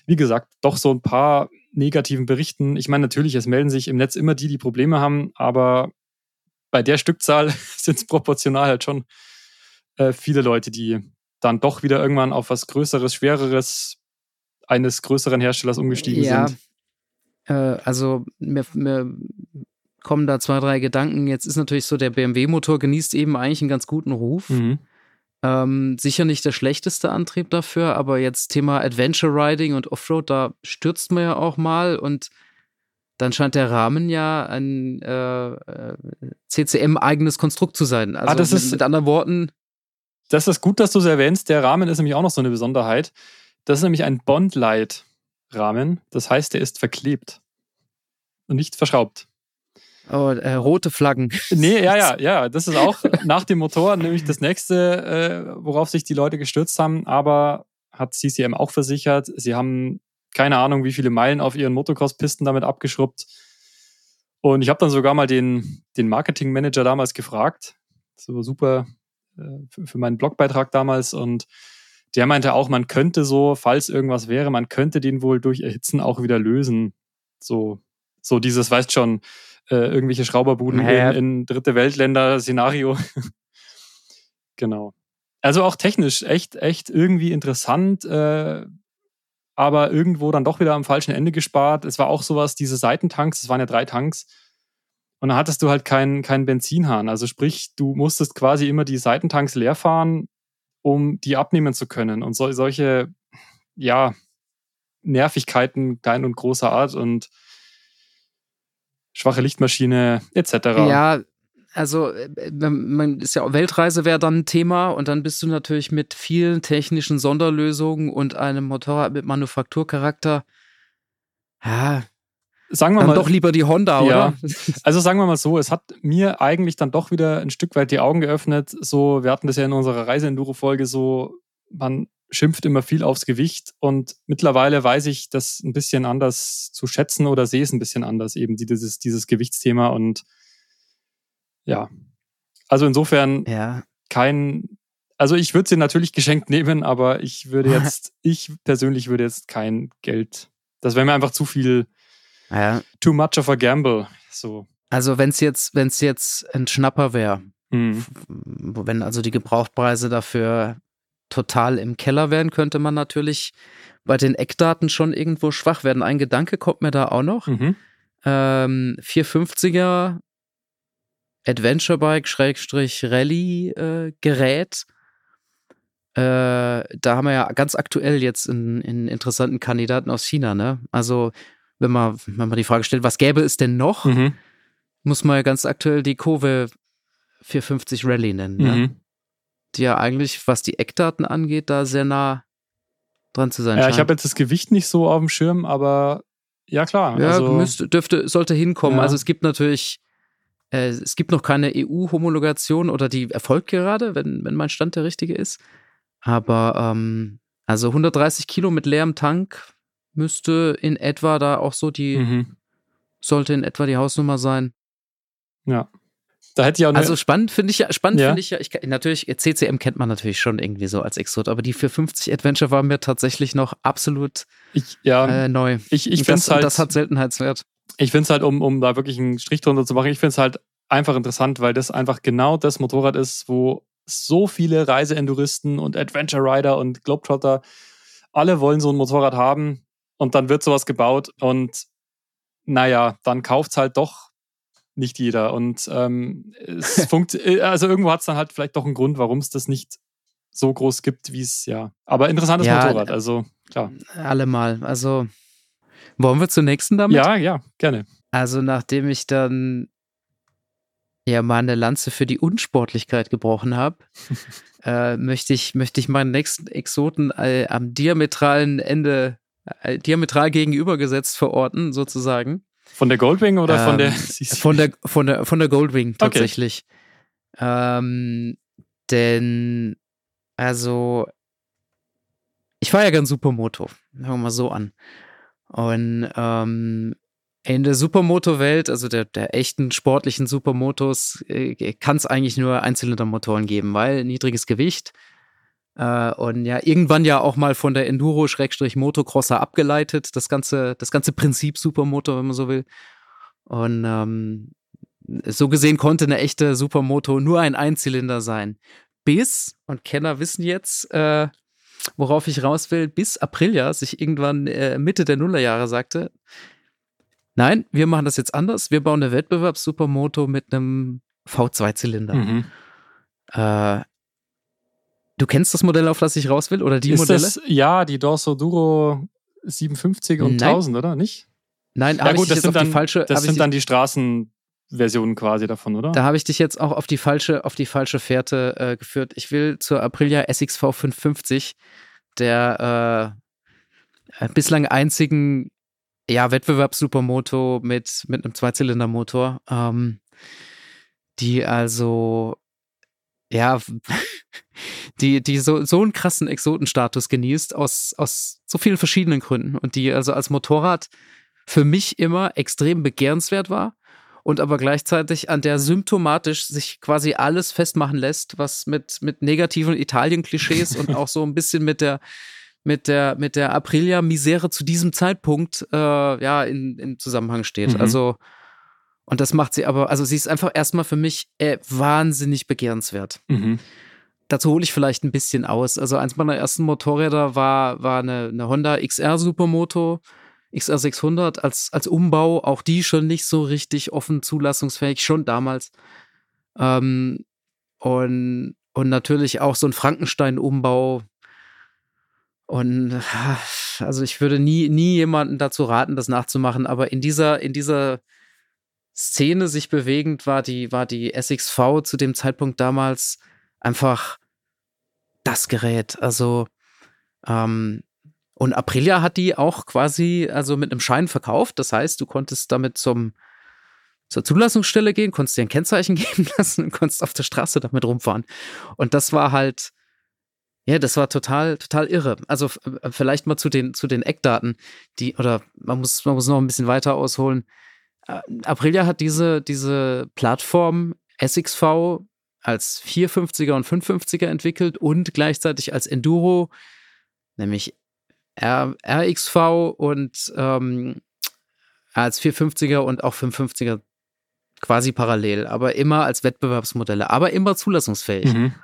wie gesagt, doch so ein paar negativen Berichten. Ich meine, natürlich, es melden sich im Netz immer die, die Probleme haben, aber bei der Stückzahl sind es proportional halt schon äh, viele Leute, die dann doch wieder irgendwann auf was Größeres, Schwereres eines größeren Herstellers umgestiegen Ja. sind. Äh, also mir, mir kommen da zwei, drei Gedanken. Jetzt ist natürlich so, der BMW-Motor genießt eben eigentlich einen ganz guten Ruf. Mhm. Ähm, sicher nicht der schlechteste Antrieb dafür, aber jetzt Thema Adventure Riding und Offroad, da stürzt man ja auch mal und dann scheint der Rahmen ja ein äh, äh, CCM-eigenes Konstrukt zu sein. Also das mit, ist- mit anderen Worten, Das ist gut, dass du es erwähnst. Der Rahmen ist nämlich auch noch so eine Besonderheit. Das ist nämlich ein Bond-Light-Rahmen. Das heißt, der ist verklebt und nicht verschraubt. Oh, äh, rote Flaggen. Nee, ja, ja, ja. Das ist auch nach dem Motor nämlich das nächste, äh, worauf sich die Leute gestürzt haben. Aber hat CCM auch versichert. Sie haben keine Ahnung, wie viele Meilen auf ihren Motocross-Pisten damit abgeschrubbt. Und ich habe dann sogar mal den, den Marketing-Manager damals gefragt. So super äh, für, für meinen Blogbeitrag damals. Und der meinte auch, man könnte so, falls irgendwas wäre, man könnte den wohl durch Erhitzen auch wieder lösen. So, so dieses, weißt schon, äh, irgendwelche Schrauberbuden Naja. in, in dritte Weltländer-Szenario. genau. Also auch technisch echt, echt irgendwie interessant, äh, aber irgendwo dann doch wieder am falschen Ende gespart. Es war auch sowas, diese Seitentanks, es waren ja drei Tanks. Und dann hattest du halt keinen keinen Benzinhahn. Also sprich, du musstest quasi immer die Seitentanks leer fahren, um die abnehmen zu können. Und so, solche, ja, Nervigkeiten klein und großer Art und schwache Lichtmaschine etc. Ja, also äh, man ist ja Weltreise wäre dann ein Thema und dann bist du natürlich mit vielen technischen Sonderlösungen und einem Motorrad mit Manufakturcharakter. Ja, Sagen wir dann mal, doch lieber die Honda, Ja. oder? Also sagen wir mal so, es hat mir eigentlich dann doch wieder ein Stück weit die Augen geöffnet. So, wir hatten das ja in unserer Reise-Enduro-Folge so, man schimpft immer viel aufs Gewicht und mittlerweile weiß ich das ein bisschen anders zu schätzen oder sehe es ein bisschen anders, eben dieses, dieses Gewichtsthema und ja. Also insofern Ja, kein, also ich würde sie natürlich geschenkt nehmen, aber ich würde jetzt, ich persönlich würde jetzt kein Geld, das wäre mir einfach zu viel, ja. too much of a gamble. So. Also wenn es jetzt, wenn es jetzt ein Schnapper wäre, Mhm. wenn also die Gebrauchtpreise dafür total im Keller wären, könnte man natürlich bei den Eckdaten schon irgendwo schwach werden. Ein Gedanke kommt mir da auch noch. Mhm. ähm, 450er Adventure Bike Schrägstrich Rallye äh, Gerät. Äh, da haben wir ja ganz aktuell jetzt einen, einen interessanten Kandidaten aus China, ne? Also, wenn man, wenn man die Frage stellt, was gäbe es denn noch, Mhm. muss man ja ganz aktuell die Kove 450 Rallye nennen, ne? Mhm. Die ja eigentlich, was die Eckdaten angeht, da sehr nah dran zu sein Ja, ich scheint. habe jetzt das Gewicht nicht so auf dem Schirm, aber ja klar. Ja, also, müsste, dürfte, sollte hinkommen. Ja. Also es gibt natürlich, äh, es gibt noch keine EU-Homologation oder die erfolgt gerade, wenn, wenn mein Stand der richtige ist. Aber ähm, also 130 Kilo mit leerem Tank müsste in etwa da auch so die, mhm. sollte in etwa die Hausnummer sein. ja. Da hätte ich auch Also spannend finde ich ja, spannend Ja. finde ich ja, ich, natürlich, CCM kennt man natürlich schon irgendwie so als Exot, aber die 450 Adventure war mir tatsächlich noch absolut ich, ja, äh, neu. ich, ich finde es halt, das hat Seltenheitswert. ich find's halt um, um da wirklich einen Strich drunter zu machen, ich finde es halt einfach interessant, weil das einfach genau das Motorrad ist, wo so viele Reiseenduristen und Adventure Rider und Globetrotter alle wollen so ein Motorrad haben und dann wird sowas gebaut und naja, dann kauft es halt doch nicht jeder. Und ähm, es funkt, also irgendwo hat es dann halt vielleicht doch einen Grund, warum es das nicht so groß gibt, wie es ja. Aber interessantes Ja, Motorrad, also klar. Allemal. Also wollen wir zur nächsten damit? Ja, ja, gerne. Also nachdem ich dann ja mal eine Lanze für die Unsportlichkeit gebrochen habe, äh, möchte ich möchte ich meinen nächsten Exoten äh, am diametralen Ende äh, diametral gegenübergesetzt verorten sozusagen. Von der Goldwing oder von Ähm, der Von der von der von der Goldwing tatsächlich. Ähm, denn also ich fahre ja gern Supermoto. Fangen wir mal so an. Und ähm, in der Supermoto-Welt, also der, der echten sportlichen Supermotos, äh, kann es eigentlich nur Einzylindermotoren geben, weil niedriges Gewicht äh, und ja, irgendwann ja auch mal von der Enduro-Motocrosser abgeleitet, das ganze, das ganze Prinzip Supermoto, wenn man so will. Und ähm, so gesehen konnte eine echte Supermoto nur ein Einzylinder sein. Bis, und Kenner wissen jetzt, äh, worauf ich raus will, bis Aprilia sich irgendwann äh, Mitte der Nullerjahre sagte, nein, wir machen das jetzt anders. Wir bauen eine Wettbewerbs-Supermoto mit einem V2-Zylinder. Mhm. Äh, du kennst das Modell, auf das ich raus will, oder die Ist Modelle? Das, ja, die Dorso Duro 750 und Nein. 1000, oder? Nicht? Nein, Ja gut, das sind, auf dann, die falsche. das sind dann die Straßenversionen quasi davon, oder? Da habe ich dich jetzt auch auf die falsche, auf die falsche Fährte äh, geführt. Ich will zur Aprilia SXV 550, der äh, äh, bislang einzigen ja, Wettbewerbssupermoto mit, mit einem Zweizylindermotor, ähm, die also ja, die, die so, so einen krassen Exotenstatus genießt aus, aus so vielen verschiedenen Gründen und die also als Motorrad für mich immer extrem begehrenswert war und aber gleichzeitig an der symptomatisch sich quasi alles festmachen lässt, was mit, mit negativen Italien-Klischees und auch so ein bisschen mit der, mit der, mit der Aprilia-Misere zu diesem Zeitpunkt äh, ja in, in Zusammenhang steht. Mhm. Also, und das macht sie aber, also sie ist einfach erstmal für mich äh, wahnsinnig begehrenswert. Mhm. Dazu hole ich vielleicht ein bisschen aus. Also eins meiner ersten Motorräder war, war eine, eine Honda XR Supermoto, XR 600 als, als Umbau. Auch die schon nicht so richtig offen zulassungsfähig, schon damals. Ähm, und, und natürlich auch so ein Frankenstein-Umbau. Und also ich würde nie, nie jemanden dazu raten, das nachzumachen, aber in dieser, in dieser Szene sich bewegend war die, war die SXV zu dem Zeitpunkt damals einfach das Gerät. Also, ähm, und Aprilia hat die auch quasi also mit einem Schein verkauft. Das heißt, du konntest damit zum, zur Zulassungsstelle gehen, konntest dir ein Kennzeichen geben lassen und konntest auf der Straße damit rumfahren. Und das war halt, ja, das war total, total irre. Also äh, vielleicht mal zu den, zu den Eckdaten, die, oder man muss, man muss noch ein bisschen weiter ausholen. Äh, Aprilia hat diese, diese Plattform SXV als 450er und 550er entwickelt und gleichzeitig als Enduro, nämlich R, RXV und ähm, als 450er und auch 550er quasi parallel, aber immer als Wettbewerbsmodelle, aber immer zulassungsfähig. Mhm.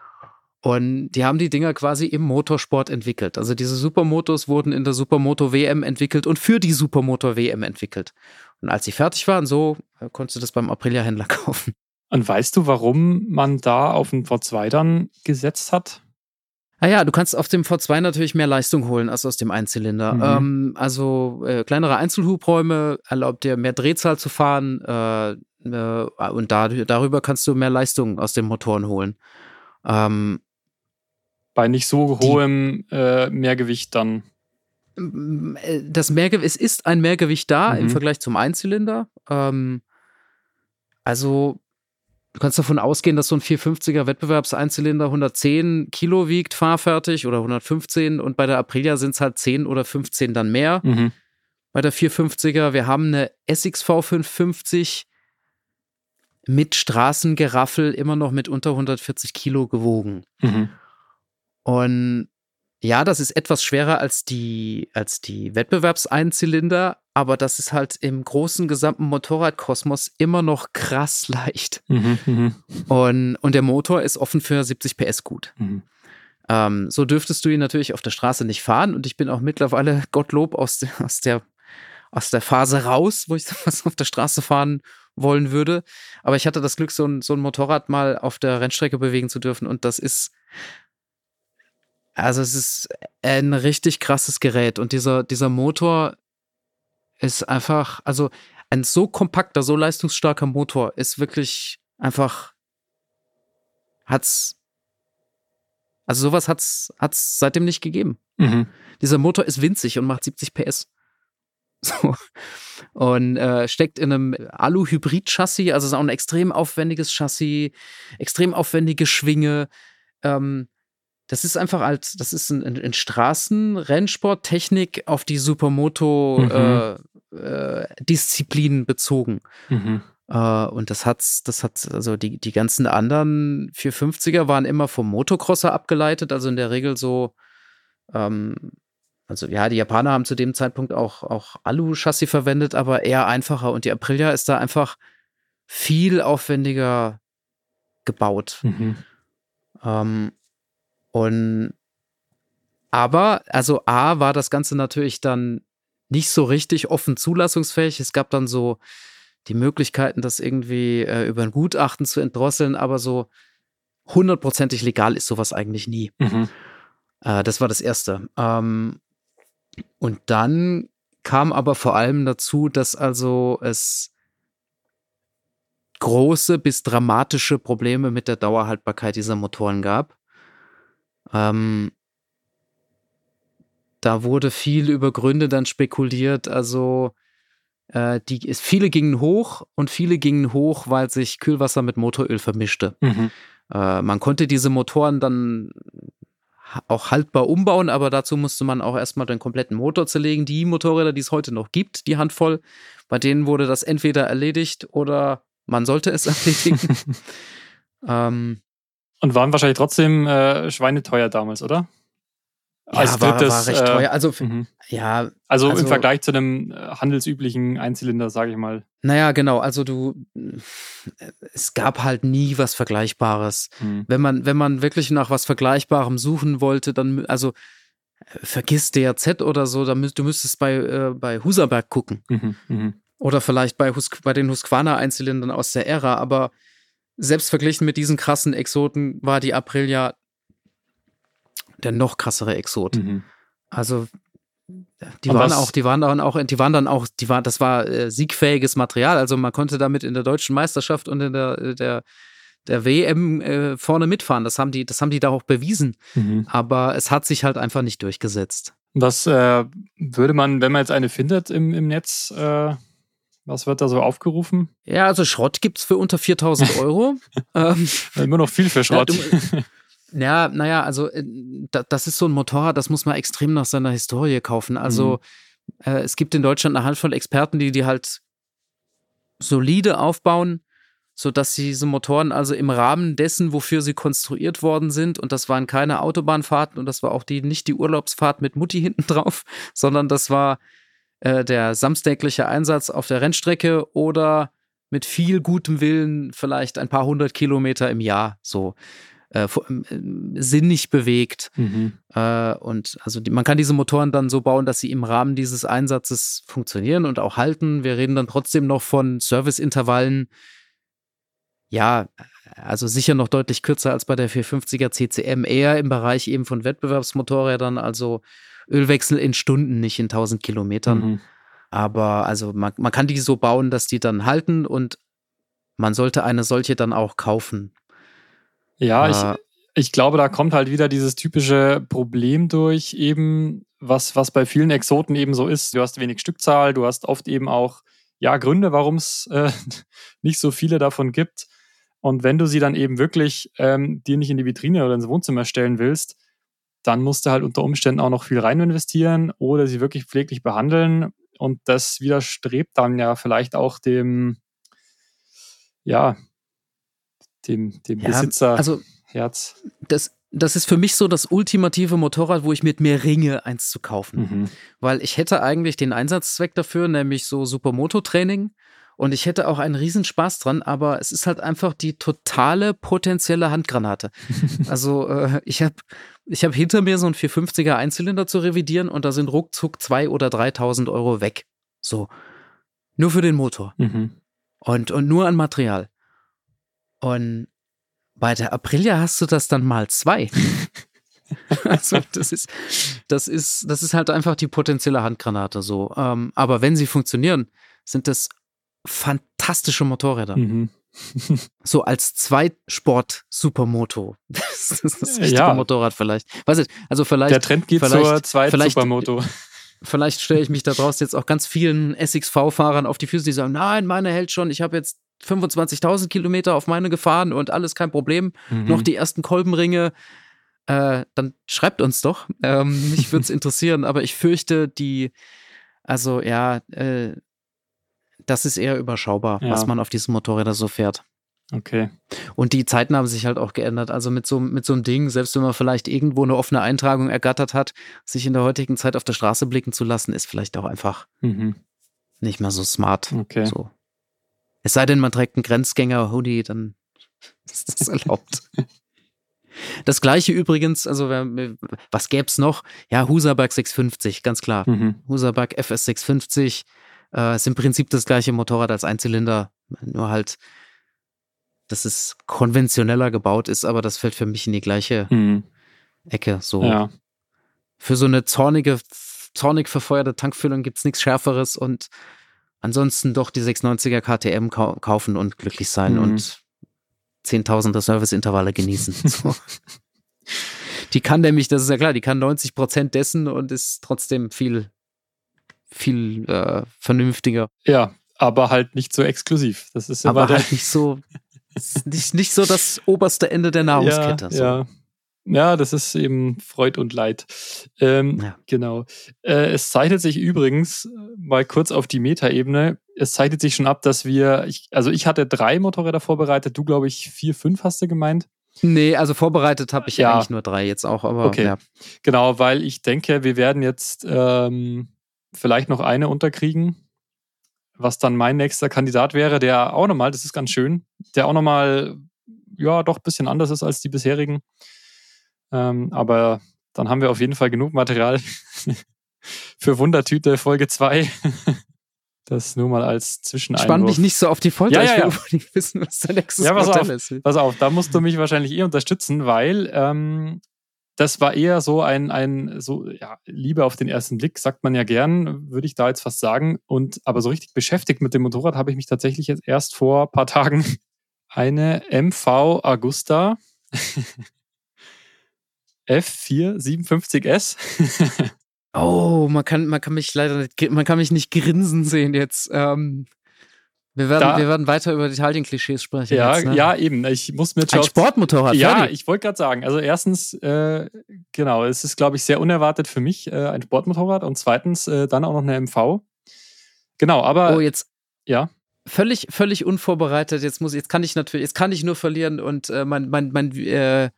Und die haben die Dinger quasi im Motorsport entwickelt. Also diese Supermotos wurden in der Supermoto WM entwickelt und für die Supermoto WM entwickelt. Und als sie fertig waren, so äh, konntest du das beim Aprilia-Händler kaufen. Und weißt du, warum man da auf den V2 dann gesetzt hat? Ah ja, du kannst auf dem V2 natürlich mehr Leistung holen als aus dem Einzylinder. Mhm. Ähm, also äh, kleinere Einzelhubräume erlaubt dir mehr Drehzahl zu fahren äh, äh, und da, darüber kannst du mehr Leistung aus den Motoren holen. Ähm, Bei nicht so hohem äh, Mehrgewicht dann. äh, das Mehrgewicht, es ist ein Mehrgewicht da im Mhm. Vergleich zum Einzylinder. Ähm, also du kannst davon ausgehen, dass so ein 450er Wettbewerbseinzylinder 110 Kilo wiegt, fahrfertig oder 115 und bei der Aprilia sind es halt 10 oder 15 dann mehr. Mhm. Bei der 450er, wir haben eine SXV 550 mit Straßengeraffel immer noch mit unter 140 Kilo gewogen. Mhm. Und ja, das ist etwas schwerer als die, als die Wettbewerbseinzylinder, aber das ist halt im großen gesamten Motorradkosmos immer noch krass leicht. Mhm. Mhm. Und, und der Motor ist offen für 70 PS gut. Mhm. Ähm, so dürftest du ihn natürlich auf der Straße nicht fahren und ich bin auch mittlerweile, Gottlob, aus, der- aus, der, aus der Phase raus, wo ich was auf der Straße fahren wollen würde. Aber ich hatte das Glück, so ein, so ein Motorrad mal auf der Rennstrecke bewegen zu dürfen und das ist, also es ist ein richtig krasses Gerät und dieser, dieser Motor ist einfach, also ein so kompakter, so leistungsstarker Motor ist wirklich einfach, hat's, also sowas hat's, hat's seitdem nicht gegeben. Mhm. Dieser Motor ist winzig und macht 70 PS. So. Und äh, steckt in einem Alu-Hybrid-Chassis, also ist auch ein extrem aufwendiges Chassis, extrem aufwendige Schwinge. Ähm, das ist einfach als, das ist ein, ein Straßenrennsport-Technik auf die Supermoto-Disziplinen Mhm. äh, bezogen. Mhm. Äh, und das hat's, das hat, also die, die ganzen anderen 450er waren immer vom Motocrosser abgeleitet, also in der Regel so, ähm, also ja, die Japaner haben zu dem Zeitpunkt auch, auch Alu-Chassis verwendet, aber eher einfacher. Und die Aprilia ist da einfach viel aufwendiger gebaut. Mhm. Ähm, und aber, also A, war das Ganze natürlich dann nicht so richtig offen zulassungsfähig. Es gab dann so die Möglichkeiten, das irgendwie äh, über ein Gutachten zu entdrosseln, aber so hundertprozentig legal ist sowas eigentlich nie. Mhm. Äh, das war das Erste. Ähm, und dann kam aber vor allem dazu, dass also es große bis dramatische Probleme mit der Dauerhaltbarkeit dieser Motoren gab. Ähm, da wurde viel über Gründe dann spekuliert. Also äh, die, viele gingen hoch und viele gingen hoch, weil sich Kühlwasser mit Motoröl vermischte. Mhm. Äh, man konnte diese Motoren dann auch haltbar umbauen, aber dazu musste man auch erstmal den kompletten Motor zerlegen. Die Motorräder, die es heute noch gibt, die Handvoll, bei denen wurde das entweder erledigt oder man sollte es erledigen. ähm, Und waren wahrscheinlich trotzdem äh, schweineteuer damals, oder? Ja, war, war recht äh, teuer. Also, f- mhm. ja, Also, Also- im Vergleich zu einem äh, handelsüblichen Einzylinder, sage ich mal. naja, genau. Also du, es gab halt nie was Vergleichbares. Mhm. Wenn man, wenn man wirklich nach was Vergleichbarem suchen wollte, dann, also äh, vergiss DRZ oder so, dann du müsstest bei, äh, bei Huserberg gucken. Mhm. Mhm. Oder vielleicht bei, Hus bei den Husqvarna-Einzylindern aus der Ära, aber selbst verglichen mit diesen krassen Exoten war die Aprilia der noch krassere Exot. Mhm. Also die Und waren was- auch, die waren dann auch, die waren dann auch, die war, das war äh, siegfähiges Material. Also man konnte damit in der deutschen Meisterschaft und in der, äh, der, der WM äh, vorne mitfahren. Das haben die, das haben die da auch bewiesen. Mhm. Aber es hat sich halt einfach nicht durchgesetzt. Was äh, würde man, wenn man jetzt eine findet im, im Netz, äh, was wird da so aufgerufen? Ja, also Schrott gibt's für unter 4000 Euro. ähm, Immer noch viel für Schrott. du- Ja, naja, also äh, da, das ist so ein Motorrad, das muss man extrem nach seiner Historie kaufen. Also äh, es gibt in Deutschland eine Handvoll Experten, die die halt solide aufbauen, sodass diese Motoren also im Rahmen dessen, wofür sie konstruiert worden sind, und das waren keine Autobahnfahrten und das war auch die nicht die Urlaubsfahrt mit Mutti hinten drauf, sondern das war äh, der samstägliche Einsatz auf der Rennstrecke oder mit viel gutem Willen vielleicht ein paar hundert Kilometer im Jahr so äh, ähm, sinnig bewegt. mhm. Äh, und also die, man kann diese Motoren dann so bauen, dass sie im Rahmen dieses Einsatzes funktionieren und auch halten. Wir reden dann trotzdem noch von Serviceintervallen. Ja, also sicher noch deutlich kürzer als bei der 450er CCM, eher im Bereich eben von Wettbewerbsmotorrädern, also Ölwechsel in Stunden, nicht in 1000 Kilometern. Mhm. Aber also man, man kann die so bauen, dass die dann halten und man sollte eine solche dann auch kaufen. Ja, Äh, ich, ich glaube, da kommt halt wieder dieses typische Problem durch, eben, was, was bei vielen Exoten eben so ist. Du hast wenig Stückzahl, du hast oft eben auch ja, Gründe, warum es äh, nicht so viele davon gibt. Und wenn du sie dann eben wirklich ähm, dir nicht in die Vitrine oder ins Wohnzimmer stellen willst, dann musst du halt unter Umständen auch noch viel rein investieren oder sie wirklich pfleglich behandeln. Und das widerstrebt dann ja vielleicht auch dem, ja, dem, dem ja, Besitzer. also Herz. das, das ist für mich so das ultimative Motorrad, wo ich mit mir ringe, eins zu kaufen. Mhm. Weil ich hätte eigentlich den Einsatzzweck dafür, nämlich so Supermoto-Training. Und ich hätte auch einen Riesenspaß dran, aber es ist halt einfach die totale potenzielle Handgranate. Also äh, ich habe ich hab hinter mir so einen 450er Einzylinder zu revidieren und da sind ruckzuck 2.000 oder 3.000 Euro weg. So. Nur für den Motor. Mhm. Und, und nur an Material. Und bei der Aprilia hast du das dann mal zwei. also das ist, das ist, das ist halt einfach die potenzielle Handgranate so. Ähm, aber wenn sie funktionieren, sind das fantastische Motorräder. Mhm. So als Zweitsport-Supermoto. Das ist das richtige Ja. Motorrad vielleicht. Weiß ich, also vielleicht Der Trend geht vielleicht- zur zweiten vielleicht- Supermoto. vielleicht stelle ich mich da draußen jetzt auch ganz vielen SXV-Fahrern auf die Füße, die sagen, nein, meine hält schon, ich habe jetzt 25.000 Kilometer auf meine gefahren und alles kein Problem. Mhm. Noch die ersten Kolbenringe. äh, dann schreibt uns doch. Ähm, mich würde es interessieren, aber ich fürchte, die, also ja, äh, das ist eher überschaubar, Ja. was man auf diesen Motorrädern so fährt. Okay. Und die Zeiten haben sich halt auch geändert. Also mit so, mit so einem Ding, selbst wenn man vielleicht irgendwo eine offene Eintragung ergattert hat, sich in der heutigen Zeit auf der Straße blicken zu lassen, ist vielleicht auch einfach Mhm. nicht mehr so smart. Okay. So. Es sei denn, man trägt einen Grenzgänger-Hoodie, dann ist das erlaubt. Das gleiche übrigens, also was gäb's noch? Ja, Husaberg 650, ganz klar. Mhm. Husaberg FS 650 äh, ist im Prinzip das gleiche Motorrad als Einzylinder, nur halt, dass es konventioneller gebaut ist, aber das fällt für mich in die gleiche Mhm. Ecke. So Ja. für so eine zornige, zornig verfeuerte Tankfüllung gibt's nichts Schärferes und ansonsten doch die 690er KTM kau kaufen und glücklich sein Mhm. und zehntausende Serviceintervalle genießen. So. Die kann nämlich, das ist ja klar, die kann 90 Prozent dessen und ist trotzdem viel, viel äh, vernünftiger. ja, aber halt nicht so exklusiv. Das ist aber halt nicht so, nicht, nicht so das oberste Ende der Nahrungskette. Ja, so. ja. Ja, das ist eben Freud und Leid. Ähm, Ja. Genau. Äh, es zeichnet sich übrigens, äh, mal kurz auf die Metaebene, es zeichnet sich schon ab, dass wir, ich, also ich hatte drei Motorräder vorbereitet, du glaube ich vier, fünf hast du gemeint. Nee, also vorbereitet habe ich Ja. eigentlich nur drei jetzt auch, aber Okay. ja. Genau, weil ich denke, wir werden jetzt ähm, vielleicht noch eine unterkriegen, was dann mein nächster Kandidat wäre, der auch nochmal, das ist ganz schön, der auch nochmal, ja, doch ein bisschen anders ist als die bisherigen. Ähm, aber dann haben wir auf jeden Fall genug Material für Wundertüte Folge 2. Das nur mal als Zwischeneinwurf. Spann mich nicht so auf die Folter. Ja, ja, ich will ja. unbedingt wissen, was dein nächstes Ja, pass Modell auf. ist. Pass auf, da musst du mich wahrscheinlich eh unterstützen, weil ähm, das war eher so ein, ein so, ja, Liebe auf den ersten Blick, sagt man ja gern, würde ich da jetzt fast sagen. Und aber so richtig beschäftigt mit dem Motorrad habe ich mich tatsächlich jetzt erst vor ein paar Tagen eine MV Agusta F457S. Oh, man kann, man kann mich leider nicht, man kann mich nicht grinsen sehen jetzt. Ähm, wir, werden, Da- wir werden weiter über Italien-Klischees sprechen. ja, jetzt, ne? ja, eben. Ich muss mir Ein Sportmotorrad, Ja, fertig. ich wollte gerade sagen, also erstens, äh, genau, es ist, glaube ich, sehr unerwartet für mich, äh, ein Sportmotorrad und zweitens äh, dann auch noch eine MV. Genau, aber Oh, jetzt ja, völlig, völlig unvorbereitet. Jetzt muss, jetzt kann ich natürlich, jetzt kann ich nur verlieren und äh, mein, mein, mein, äh,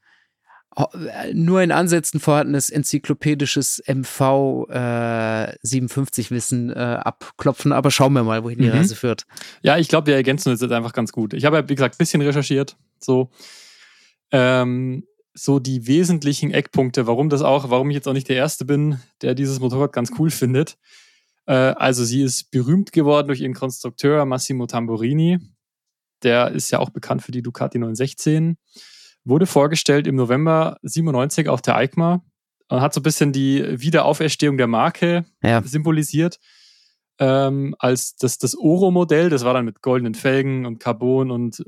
nur in Ansätzen vorhandenes enzyklopädisches MV äh, 57 Wissen äh, abklopfen. Aber schauen wir mal, wohin die Mhm. Reise führt. ja, ich glaube, wir ergänzen uns jetzt einfach ganz gut. Ich habe ja, wie gesagt, ein bisschen recherchiert, so, ähm, so die wesentlichen Eckpunkte, warum das auch, warum ich jetzt auch nicht der Erste bin, der dieses Motorrad ganz cool findet. Äh, also sie ist berühmt geworden durch ihren Konstrukteur Massimo Tamburini. Der ist ja auch bekannt für die Ducati 916. Wurde vorgestellt im November 97 auf der EICMA und hat so ein bisschen die Wiederauferstehung der Marke Ja. symbolisiert. Ähm, als das, das Oro-Modell, das war dann mit goldenen Felgen und Carbon und äh,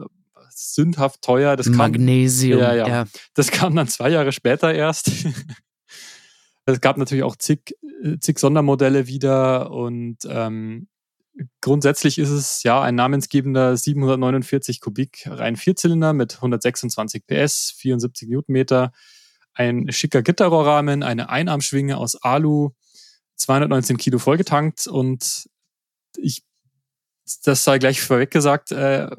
sündhaft teuer. Das kam, Magnesium. Ja, ja. ja. das kam dann zwei Jahre später erst. es gab natürlich auch zig, äh, zig Sondermodelle wieder und ähm, grundsätzlich ist es ja ein namensgebender 749 Kubik rein Vierzylinder mit 126 PS, 74 Newtonmeter, ein schicker Gitterrohrrahmen, eine Einarmschwinge aus Alu, 219 Kilo vollgetankt und ich, das sei gleich vorweg gesagt, äh,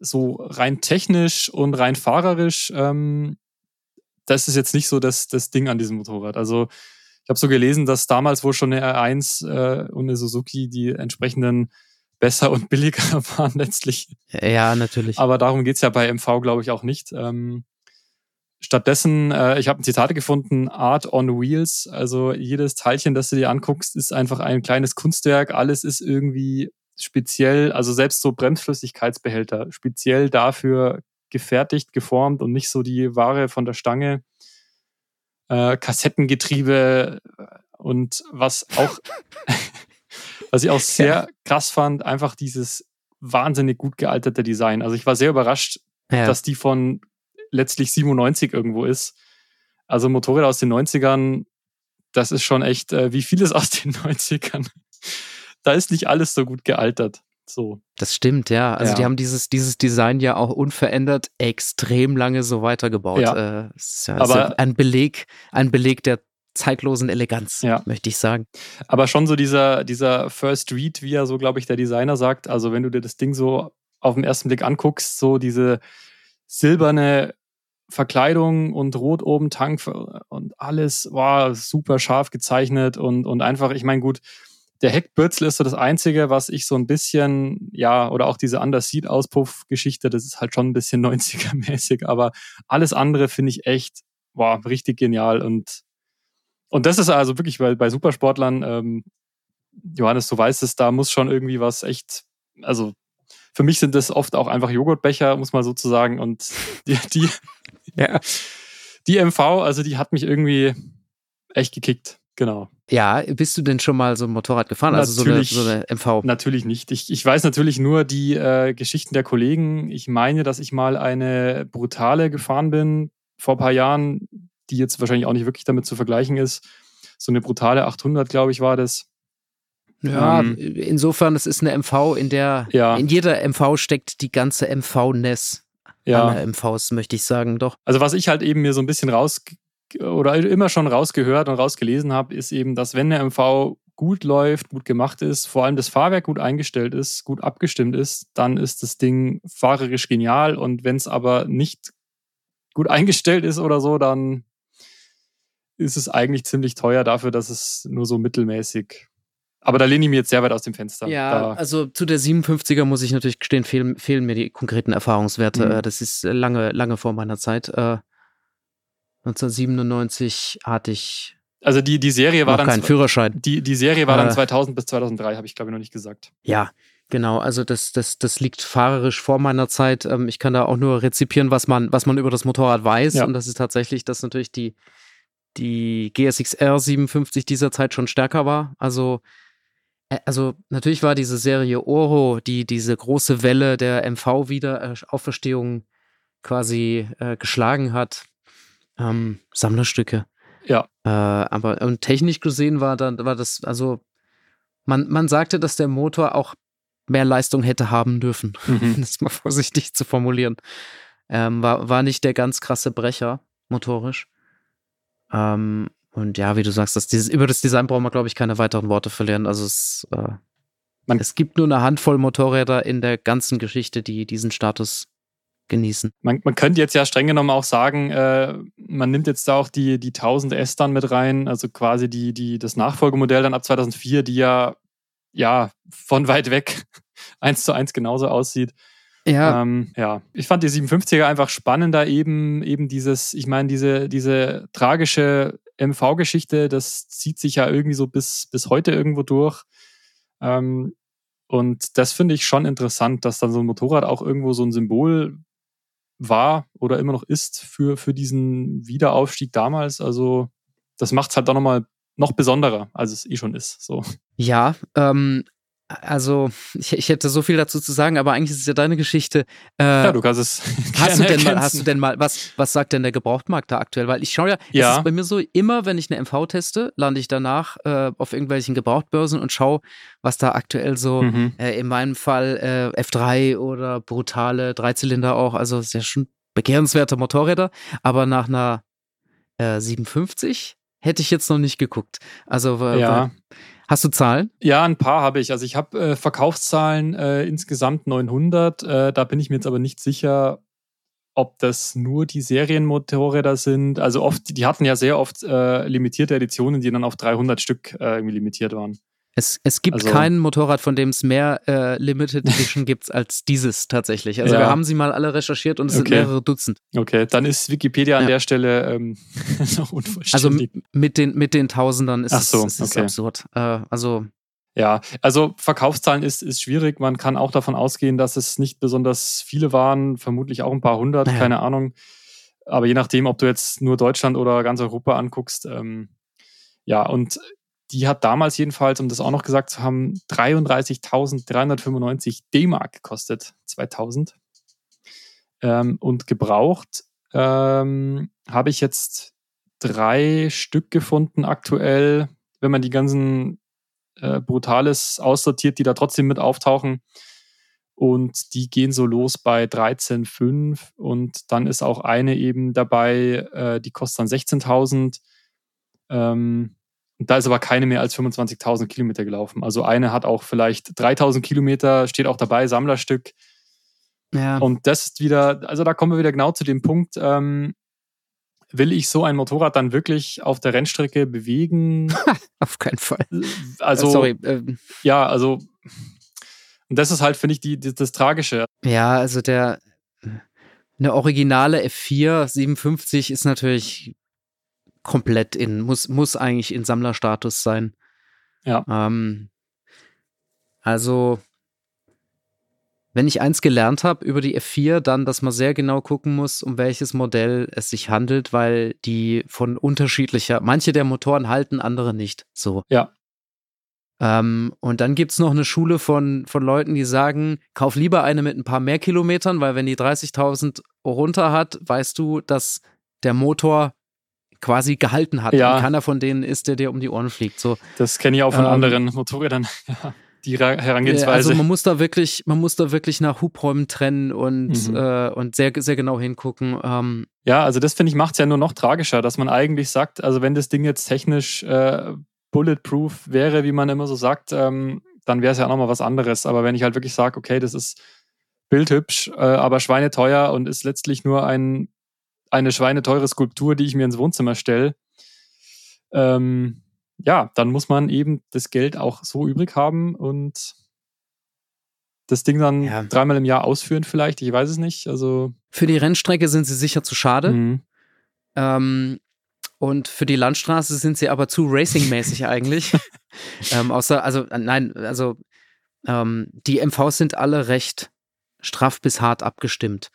so rein technisch und rein fahrerisch, ähm, das ist jetzt nicht so das, das Ding an diesem Motorrad. Also habe so gelesen, dass damals wohl schon eine R1 äh, und eine Suzuki die entsprechenden besser und billiger waren letztlich. Ja, natürlich. Aber darum geht's ja bei MV, glaube ich, auch nicht. Ähm, stattdessen, äh, ich habe ein Zitat gefunden, Art on Wheels. Also jedes Teilchen, das du dir anguckst, ist einfach ein kleines Kunstwerk. Alles ist irgendwie speziell, also selbst so Bremsflüssigkeitsbehälter, speziell dafür gefertigt, geformt und nicht so die Ware von der Stange. Äh, Kassettengetriebe und was auch, was ich auch sehr krass fand, einfach dieses wahnsinnig gut gealterte Design. Also ich war sehr überrascht, ja. dass die von letztlich 97 irgendwo ist. Also Motorräder aus den 90ern, das ist schon echt, äh, wie vieles aus den 90ern. Da ist nicht alles so gut gealtert. So. Das stimmt, ja. Also Ja. die haben dieses, dieses Design ja auch unverändert extrem lange so weitergebaut. Ja. Äh, ist ja, Aber- ist ja ein Beleg, ein Beleg der zeitlosen Eleganz, Ja. möchte ich sagen. Aber schon so dieser, dieser First Read, wie ja so, glaube ich, der Designer sagt. Also, wenn du dir das Ding so auf den ersten Blick anguckst, so diese silberne Verkleidung und rot oben Tank und alles war super scharf gezeichnet und, und einfach, ich meine, gut, der Heckbürzel ist so das Einzige, was ich so ein bisschen, ja, oder auch diese Underseat-Auspuff-Geschichte, das ist halt schon ein bisschen 90er-mäßig, aber alles andere finde ich echt, wow, richtig genial und und das ist also wirklich bei, bei Supersportlern, ähm, Johannes, du weißt es, da muss schon irgendwie was echt, also für mich sind das oft auch einfach Joghurtbecher, muss man sozusagen. Und die, die, Ja. die MV, also die hat mich irgendwie echt gekickt. Genau. Ja, bist du denn schon mal so ein Motorrad gefahren? Also so eine, Natürlich. so eine MV? Natürlich nicht. Ich, ich weiß natürlich nur die äh, Geschichten der Kollegen. Ich meine, dass ich mal eine brutale gefahren bin vor ein paar Jahren, die jetzt wahrscheinlich auch nicht wirklich damit zu vergleichen ist. So eine brutale 800, glaube ich, war das. Ja, Ähm, insofern, es ist eine MV, in der Ja. in jeder MV steckt die ganze MV-Ness. Ja. MVs, möchte ich sagen, doch. Also was ich halt eben mir so ein bisschen raus oder immer schon rausgehört und rausgelesen habe, ist eben, dass wenn eine MV gut läuft, gut gemacht ist, vor allem das Fahrwerk gut eingestellt ist, gut abgestimmt ist, dann ist das Ding fahrerisch genial und wenn es aber nicht gut eingestellt ist oder so, dann ist es eigentlich ziemlich teuer dafür, dass es nur so mittelmäßig. Aber da lehne ich mir jetzt sehr weit aus dem Fenster. Ja, da, also zu der 57er muss ich natürlich gestehen, fehlen, fehlen mir die konkreten Erfahrungswerte. Mhm. Äh, Das ist äh, lange, lange vor meiner Zeit. Äh, 1997 hatte ich also die, die Serie war dann keinen Führerschein. die, die Serie war dann Äh. 2000 bis 2003, habe ich glaube ich noch nicht gesagt. Ja, genau. Also das, das, das liegt fahrerisch vor meiner Zeit. Ähm, Ich kann da auch nur rezipieren, was man, was man über das Motorrad weiß. Ja. Und das ist tatsächlich, dass natürlich die, die GSX-R 57 dieser Zeit schon stärker war. Also, äh, also natürlich war diese Serie Oro, die diese große Welle der MV-Wiederauferstehung quasi äh, geschlagen hat. Ähm, Sammlerstücke. Ja. Äh, aber und technisch gesehen war dann war das also man, man sagte, dass der Motor auch mehr Leistung hätte haben dürfen, Mhm. um das mal vorsichtig zu formulieren. Ähm, war, war nicht der ganz krasse Brecher motorisch. Ähm, und ja, wie du sagst, das, dieses, über das Design brauchen wir, glaube ich, keine weiteren Worte verlieren. Also es, äh, Man- es gibt nur eine Handvoll Motorräder in der ganzen Geschichte, die diesen Status genießen. Man, man könnte jetzt ja streng genommen auch sagen, äh, man nimmt jetzt da auch die, die 1000S dann mit rein, also quasi die, die, das Nachfolgemodell dann ab 2004, die ja, ja von weit weg eins zu eins genauso aussieht. Ja, Ähm, ja, ich fand die 57er einfach spannender, eben, eben dieses, ich meine, diese, diese tragische MV-Geschichte, das zieht sich ja irgendwie so bis, bis heute irgendwo durch. Ähm, und das finde ich schon interessant, dass dann so ein Motorrad auch irgendwo so ein Symbol war oder immer noch ist für, für diesen Wiederaufstieg damals. Also, das macht es halt auch nochmal noch besonderer, als es eh schon ist. So. Ja, ähm, also ich, ich hätte so viel dazu zu sagen, aber eigentlich ist es ja deine Geschichte. Äh, Ja, du kannst es. hast, du denn mal, hast du denn mal, was, was sagt denn der Gebrauchtmarkt da aktuell? Weil ich schaue ja, Ja. es ist bei mir so, immer wenn ich eine MV teste, lande ich danach äh, auf irgendwelchen Gebrauchtbörsen und schaue, was da aktuell so, Mhm. äh, in meinem Fall äh, F3 oder brutale Dreizylinder auch, also sehr schon begehrenswerte Motorräder, aber nach einer äh, 57 hätte ich jetzt noch nicht geguckt. Also äh, Ja. Hast du Zahlen? Ja, ein paar habe ich. Also ich habe äh, Verkaufszahlen äh, insgesamt 900. Äh, da bin ich mir jetzt aber nicht sicher, ob das nur die Serienmotorräder sind. Also oft, die hatten ja sehr oft äh, limitierte Editionen, die dann auf 300 Stück äh, irgendwie limitiert waren. Es, es gibt Also- kein Motorrad, von dem es mehr äh, Limited Edition gibt als dieses tatsächlich. Also Ja. wir haben sie mal alle recherchiert und es sind Okay. mehrere Dutzend. Okay, dann ist Wikipedia an Ja. der Stelle ähm, noch Also unvollständig. m- mit den, mit den Tausendern ist Ach so, es, es ist okay. absurd. Äh, also Ja, also Verkaufszahlen ist, ist schwierig. Man kann auch davon ausgehen, dass es nicht besonders viele waren, vermutlich auch ein paar hundert, Naja. keine Ahnung. Aber je nachdem, ob du jetzt nur Deutschland oder ganz Europa anguckst, ähm, ja, und die hat damals jedenfalls, um das auch noch gesagt zu haben, 33.395 D-Mark gekostet, 2000. Ähm, und gebraucht ähm, habe ich jetzt drei Stück gefunden aktuell, wenn man die ganzen äh, Brutales aussortiert, die da trotzdem mit auftauchen. und die gehen so los bei 13,5 und dann ist auch eine eben dabei, äh, die kostet dann 16.000. Ähm, und da ist aber keine mehr als 25.000 Kilometer gelaufen. Also eine hat auch vielleicht 3.000 Kilometer, steht auch dabei, Sammlerstück. Ja. Und das ist wieder, also da kommen wir wieder genau zu dem Punkt, ähm, will ich so ein Motorrad dann wirklich auf der Rennstrecke bewegen? auf keinen Fall. Also, äh, sorry. Ähm. Ja, also, und das ist halt, finde ich, die, die, das Tragische. Ja, also der, eine originale F4 57 ist natürlich komplett in, muss, muss eigentlich in Sammlerstatus sein. Ja. Ähm, also, wenn ich eins gelernt habe über die F4, dann, dass man sehr genau gucken muss, um welches Modell es sich handelt, weil die von unterschiedlicher, manche der Motoren halten, andere nicht. So. Ja. Ähm, und dann gibt es noch eine Schule von, von Leuten, die sagen, kauf lieber eine mit ein paar mehr Kilometern, weil wenn die 30.000 runter hat, weißt du, dass der Motor quasi gehalten hat. Ja. Und keiner von denen ist, der dir um die Ohren fliegt. So. Das kenne ich auch von ähm, anderen Motorrädern. die Herangehensweise. Also man muss da wirklich, man muss da wirklich nach Hubräumen trennen und, mhm. äh, und sehr, sehr genau hingucken. Ähm, ja, also das finde ich macht es ja nur noch tragischer, dass man eigentlich sagt, also wenn das Ding jetzt technisch äh, bulletproof wäre, wie man immer so sagt, ähm, dann wäre es ja auch nochmal was anderes. Aber wenn ich halt wirklich sage, okay, das ist bildhübsch, äh, aber schweineteuer und ist letztlich nur ein, eine schweineteure Skulptur, die ich mir ins Wohnzimmer stelle, ähm, ja, dann muss man eben das Geld auch so übrig haben und das Ding dann ja. dreimal im Jahr ausführen vielleicht, ich weiß es nicht. Also für die Rennstrecke sind sie sicher zu schade. Mhm. Ähm, und für die Landstraße sind sie aber zu racingmäßig eigentlich. ähm, außer, also nein, also ähm, die MVs sind alle recht straff bis hart abgestimmt.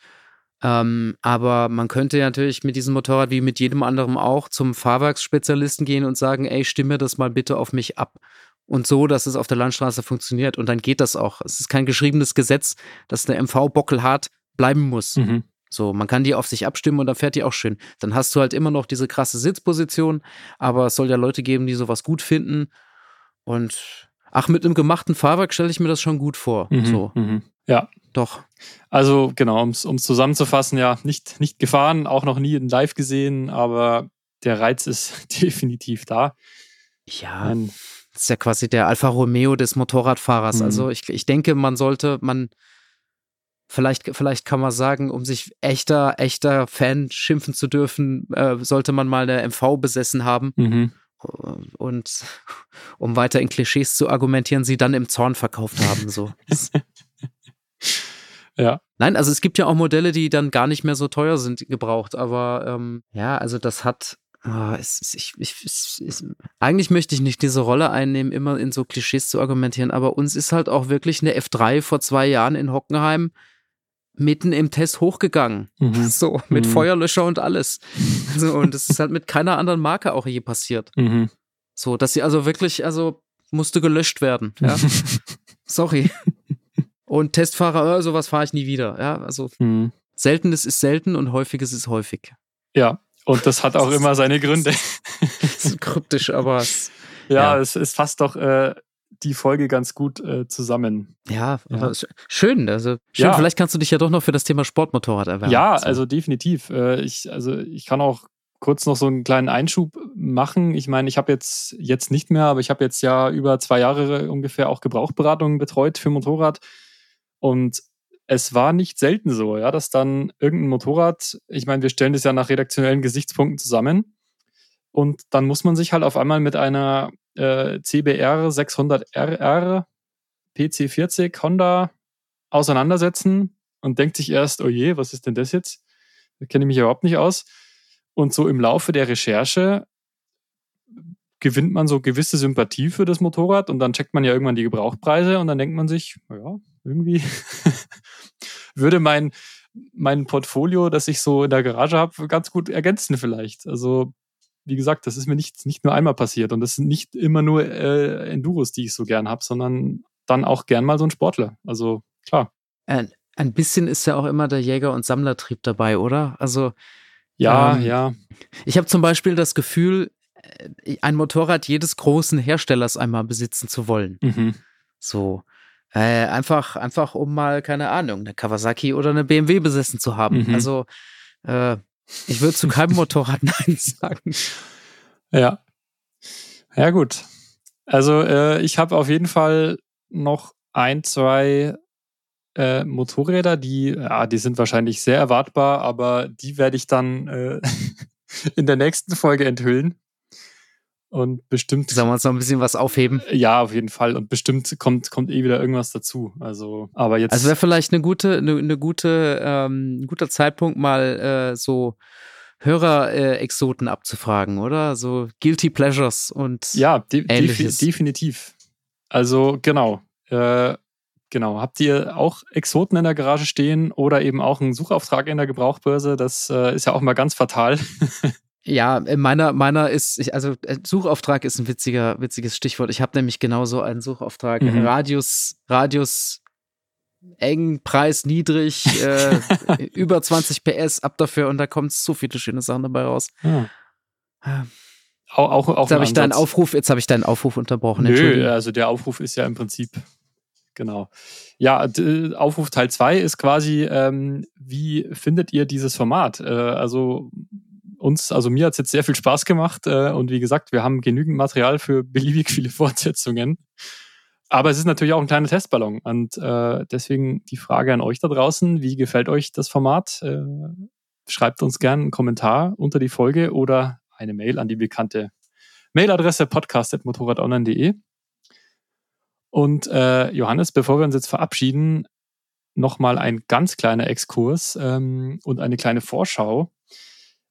Ähm, aber man könnte ja natürlich mit diesem Motorrad wie mit jedem anderen auch zum Fahrwerksspezialisten gehen und sagen, ey, stimme das mal bitte auf mich ab. Und so, dass es auf der Landstraße funktioniert. Und dann geht das auch. Es ist kein geschriebenes Gesetz, dass eine MV bockelhart bleiben muss. Mhm. So, man kann die auf sich abstimmen und dann fährt die auch schön. Dann hast du halt immer noch diese krasse Sitzposition, aber es soll ja Leute geben, die sowas gut finden. Und ach, mit einem gemachten Fahrwerk stelle ich mir das schon gut vor. Mhm, so. Mhm. Ja. Doch. Also genau, um es zusammenzufassen, ja, nicht, nicht gefahren, auch noch nie in Live gesehen, aber der Reiz ist definitiv da. Ja, ähm, das ist ja quasi der Alfa Romeo des Motorradfahrers. Also mhm. ich, ich denke, man sollte, man, vielleicht, vielleicht kann man sagen, um sich echter, echter Fan schimpfen zu dürfen, äh, sollte man mal eine MV besessen haben. Mhm. Und um weiter in Klischees zu argumentieren, sie dann im Zorn verkauft haben. So. Ja. Nein, also es gibt ja auch Modelle, die dann gar nicht mehr so teuer sind gebraucht, aber ähm, ja, also das hat. Oh, es, ich, ich, es, eigentlich möchte ich nicht diese Rolle einnehmen, immer in so Klischees zu argumentieren, aber uns ist halt auch wirklich eine F3 vor zwei Jahren in Hockenheim mitten im Test hochgegangen. Mhm. So, mit mhm. Feuerlöscher und alles. So, und es ist halt mit keiner anderen Marke auch je passiert. Mhm. So, dass sie also wirklich, also musste gelöscht werden. Ja. Sorry. Und Testfahrer, äh, sowas fahre ich nie wieder. Ja, also mhm. Seltenes ist selten und Häufiges ist häufig. Ja, und das hat auch das immer seine Gründe. Kryptisch, aber. Es, ja, ja, es, es fasst doch äh, die Folge ganz gut äh, zusammen. Ja, ja. schön. Also schön. Ja. Vielleicht kannst du dich ja doch noch für das Thema Sportmotorrad erwärmen. Ja, so. also definitiv. Äh, ich, also ich kann auch kurz noch so einen kleinen Einschub machen. Ich meine, ich habe jetzt jetzt nicht mehr, aber ich habe jetzt ja über zwei Jahre ungefähr auch Gebrauchberatungen betreut für Motorrad. Und es war nicht selten so, ja, dass dann irgendein Motorrad, ich meine, wir stellen das ja nach redaktionellen Gesichtspunkten zusammen und dann muss man sich halt auf einmal mit einer äh, CBR 600RR PC40 Honda auseinandersetzen und denkt sich erst, oh je, was ist denn das jetzt? Da kenne ich mich überhaupt nicht aus. Und so im Laufe der Recherche gewinnt man so gewisse Sympathie für das Motorrad und dann checkt man ja irgendwann die Gebrauchpreise und dann denkt man sich, ja, irgendwie würde mein, mein Portfolio, das ich so in der Garage habe, ganz gut ergänzen vielleicht. Also wie gesagt, das ist mir nicht, nicht nur einmal passiert und das sind nicht immer nur äh, Enduros, die ich so gern habe, sondern dann auch gern mal so ein Sportler. Also klar. Ein, ein bisschen ist ja auch immer der Jäger- und Sammlertrieb dabei, oder? Also ja, ähm, ja. Ich habe zum Beispiel das Gefühl, äh, ein Motorrad jedes großen Herstellers einmal besitzen zu wollen. Mhm. So. Äh, einfach, einfach um mal, keine Ahnung, eine Kawasaki oder eine BMW besessen zu haben. Mhm. Also äh, ich würde zu keinem Motorrad Nein sagen. Ja. Ja, gut. Also äh, ich habe auf jeden Fall noch ein, zwei äh, Motorräder, die, ja, die sind wahrscheinlich sehr erwartbar, aber die werde ich dann äh, in der nächsten Folge enthüllen. Und bestimmt. Sollen wir uns noch ein bisschen was aufheben? Ja, auf jeden Fall. Und bestimmt kommt, kommt eh wieder irgendwas dazu. Also, aber jetzt. Also wäre vielleicht eine gute, eine, eine gute, ähm, ein guter Zeitpunkt, mal äh, so Hörer-Exoten abzufragen, oder? So Guilty Pleasures und ja, de ähnliches. definitiv. Also, genau. Äh, genau. Habt ihr auch Exoten in der Garage stehen oder eben auch einen Suchauftrag in der Gebrauchbörse? Das äh, ist ja auch mal ganz fatal. Ja, meiner, meiner ist, ich, also äh, Suchauftrag ist ein witziger, witziges Stichwort. Ich habe nämlich genauso einen Suchauftrag. Mhm. Radius, Radius eng, Preis niedrig, äh, über 20 PS, ab dafür und da kommt so viele schöne Sachen dabei raus. Ja. Äh, Auch, auch, auch Jetzt habe ich deinen. Aufruf, jetzt habe ich deinen Aufruf unterbrochen. Nö, also der Aufruf ist ja im Prinzip, genau. Ja, Aufruf Teil 2 ist quasi, ähm, wie findet ihr dieses Format? Äh, also uns, also mir hat es jetzt sehr viel Spaß gemacht äh, und wie gesagt, wir haben genügend Material für beliebig viele Fortsetzungen. Aber es ist natürlich auch ein kleiner Testballon und äh, deswegen die Frage an euch da draußen, wie gefällt euch das Format? Äh, schreibt uns gerne einen Kommentar unter die Folge oder eine Mail an die bekannte Mailadresse podcast.motorradonline.de. Und äh, Johannes, bevor wir uns jetzt verabschieden, nochmal ein ganz kleiner Exkurs ähm, und eine kleine Vorschau.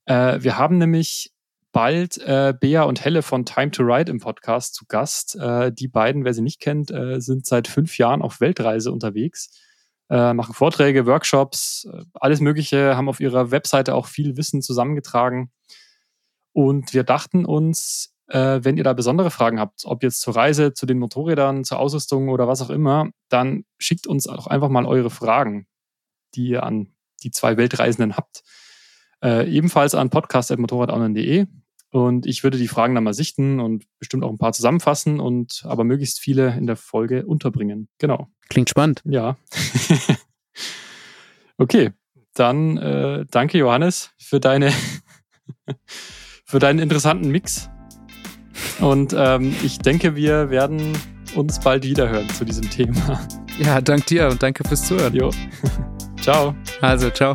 Äh, wir haben nämlich bald äh, Bea und Helle von Time to Ride im Podcast zu Gast. Äh, die beiden, wer sie nicht kennt, äh, sind seit fünf Jahren auf Weltreise unterwegs, äh, machen Vorträge, Workshops, äh, alles Mögliche, haben auf ihrer Webseite auch viel Wissen zusammengetragen. Und wir dachten uns, äh, wenn ihr da besondere Fragen habt, ob jetzt zur Reise, zu den Motorrädern, zur Ausrüstung oder was auch immer, dann schickt uns auch einfach mal eure Fragen, die ihr an die zwei Weltreisenden habt. Äh, ebenfalls an podcast.motorradonline.de. Und ich würde die Fragen dann mal sichten und bestimmt auch ein paar zusammenfassen und aber möglichst viele in der Folge unterbringen. Genau. Klingt spannend. Ja. okay. Dann äh, danke, Johannes, für deine für deinen interessanten Mix. Und ähm, ich denke, wir werden uns bald wiederhören zu diesem Thema. Ja, dank dir und danke fürs Zuhören. Jo. Ciao. Also, ciao.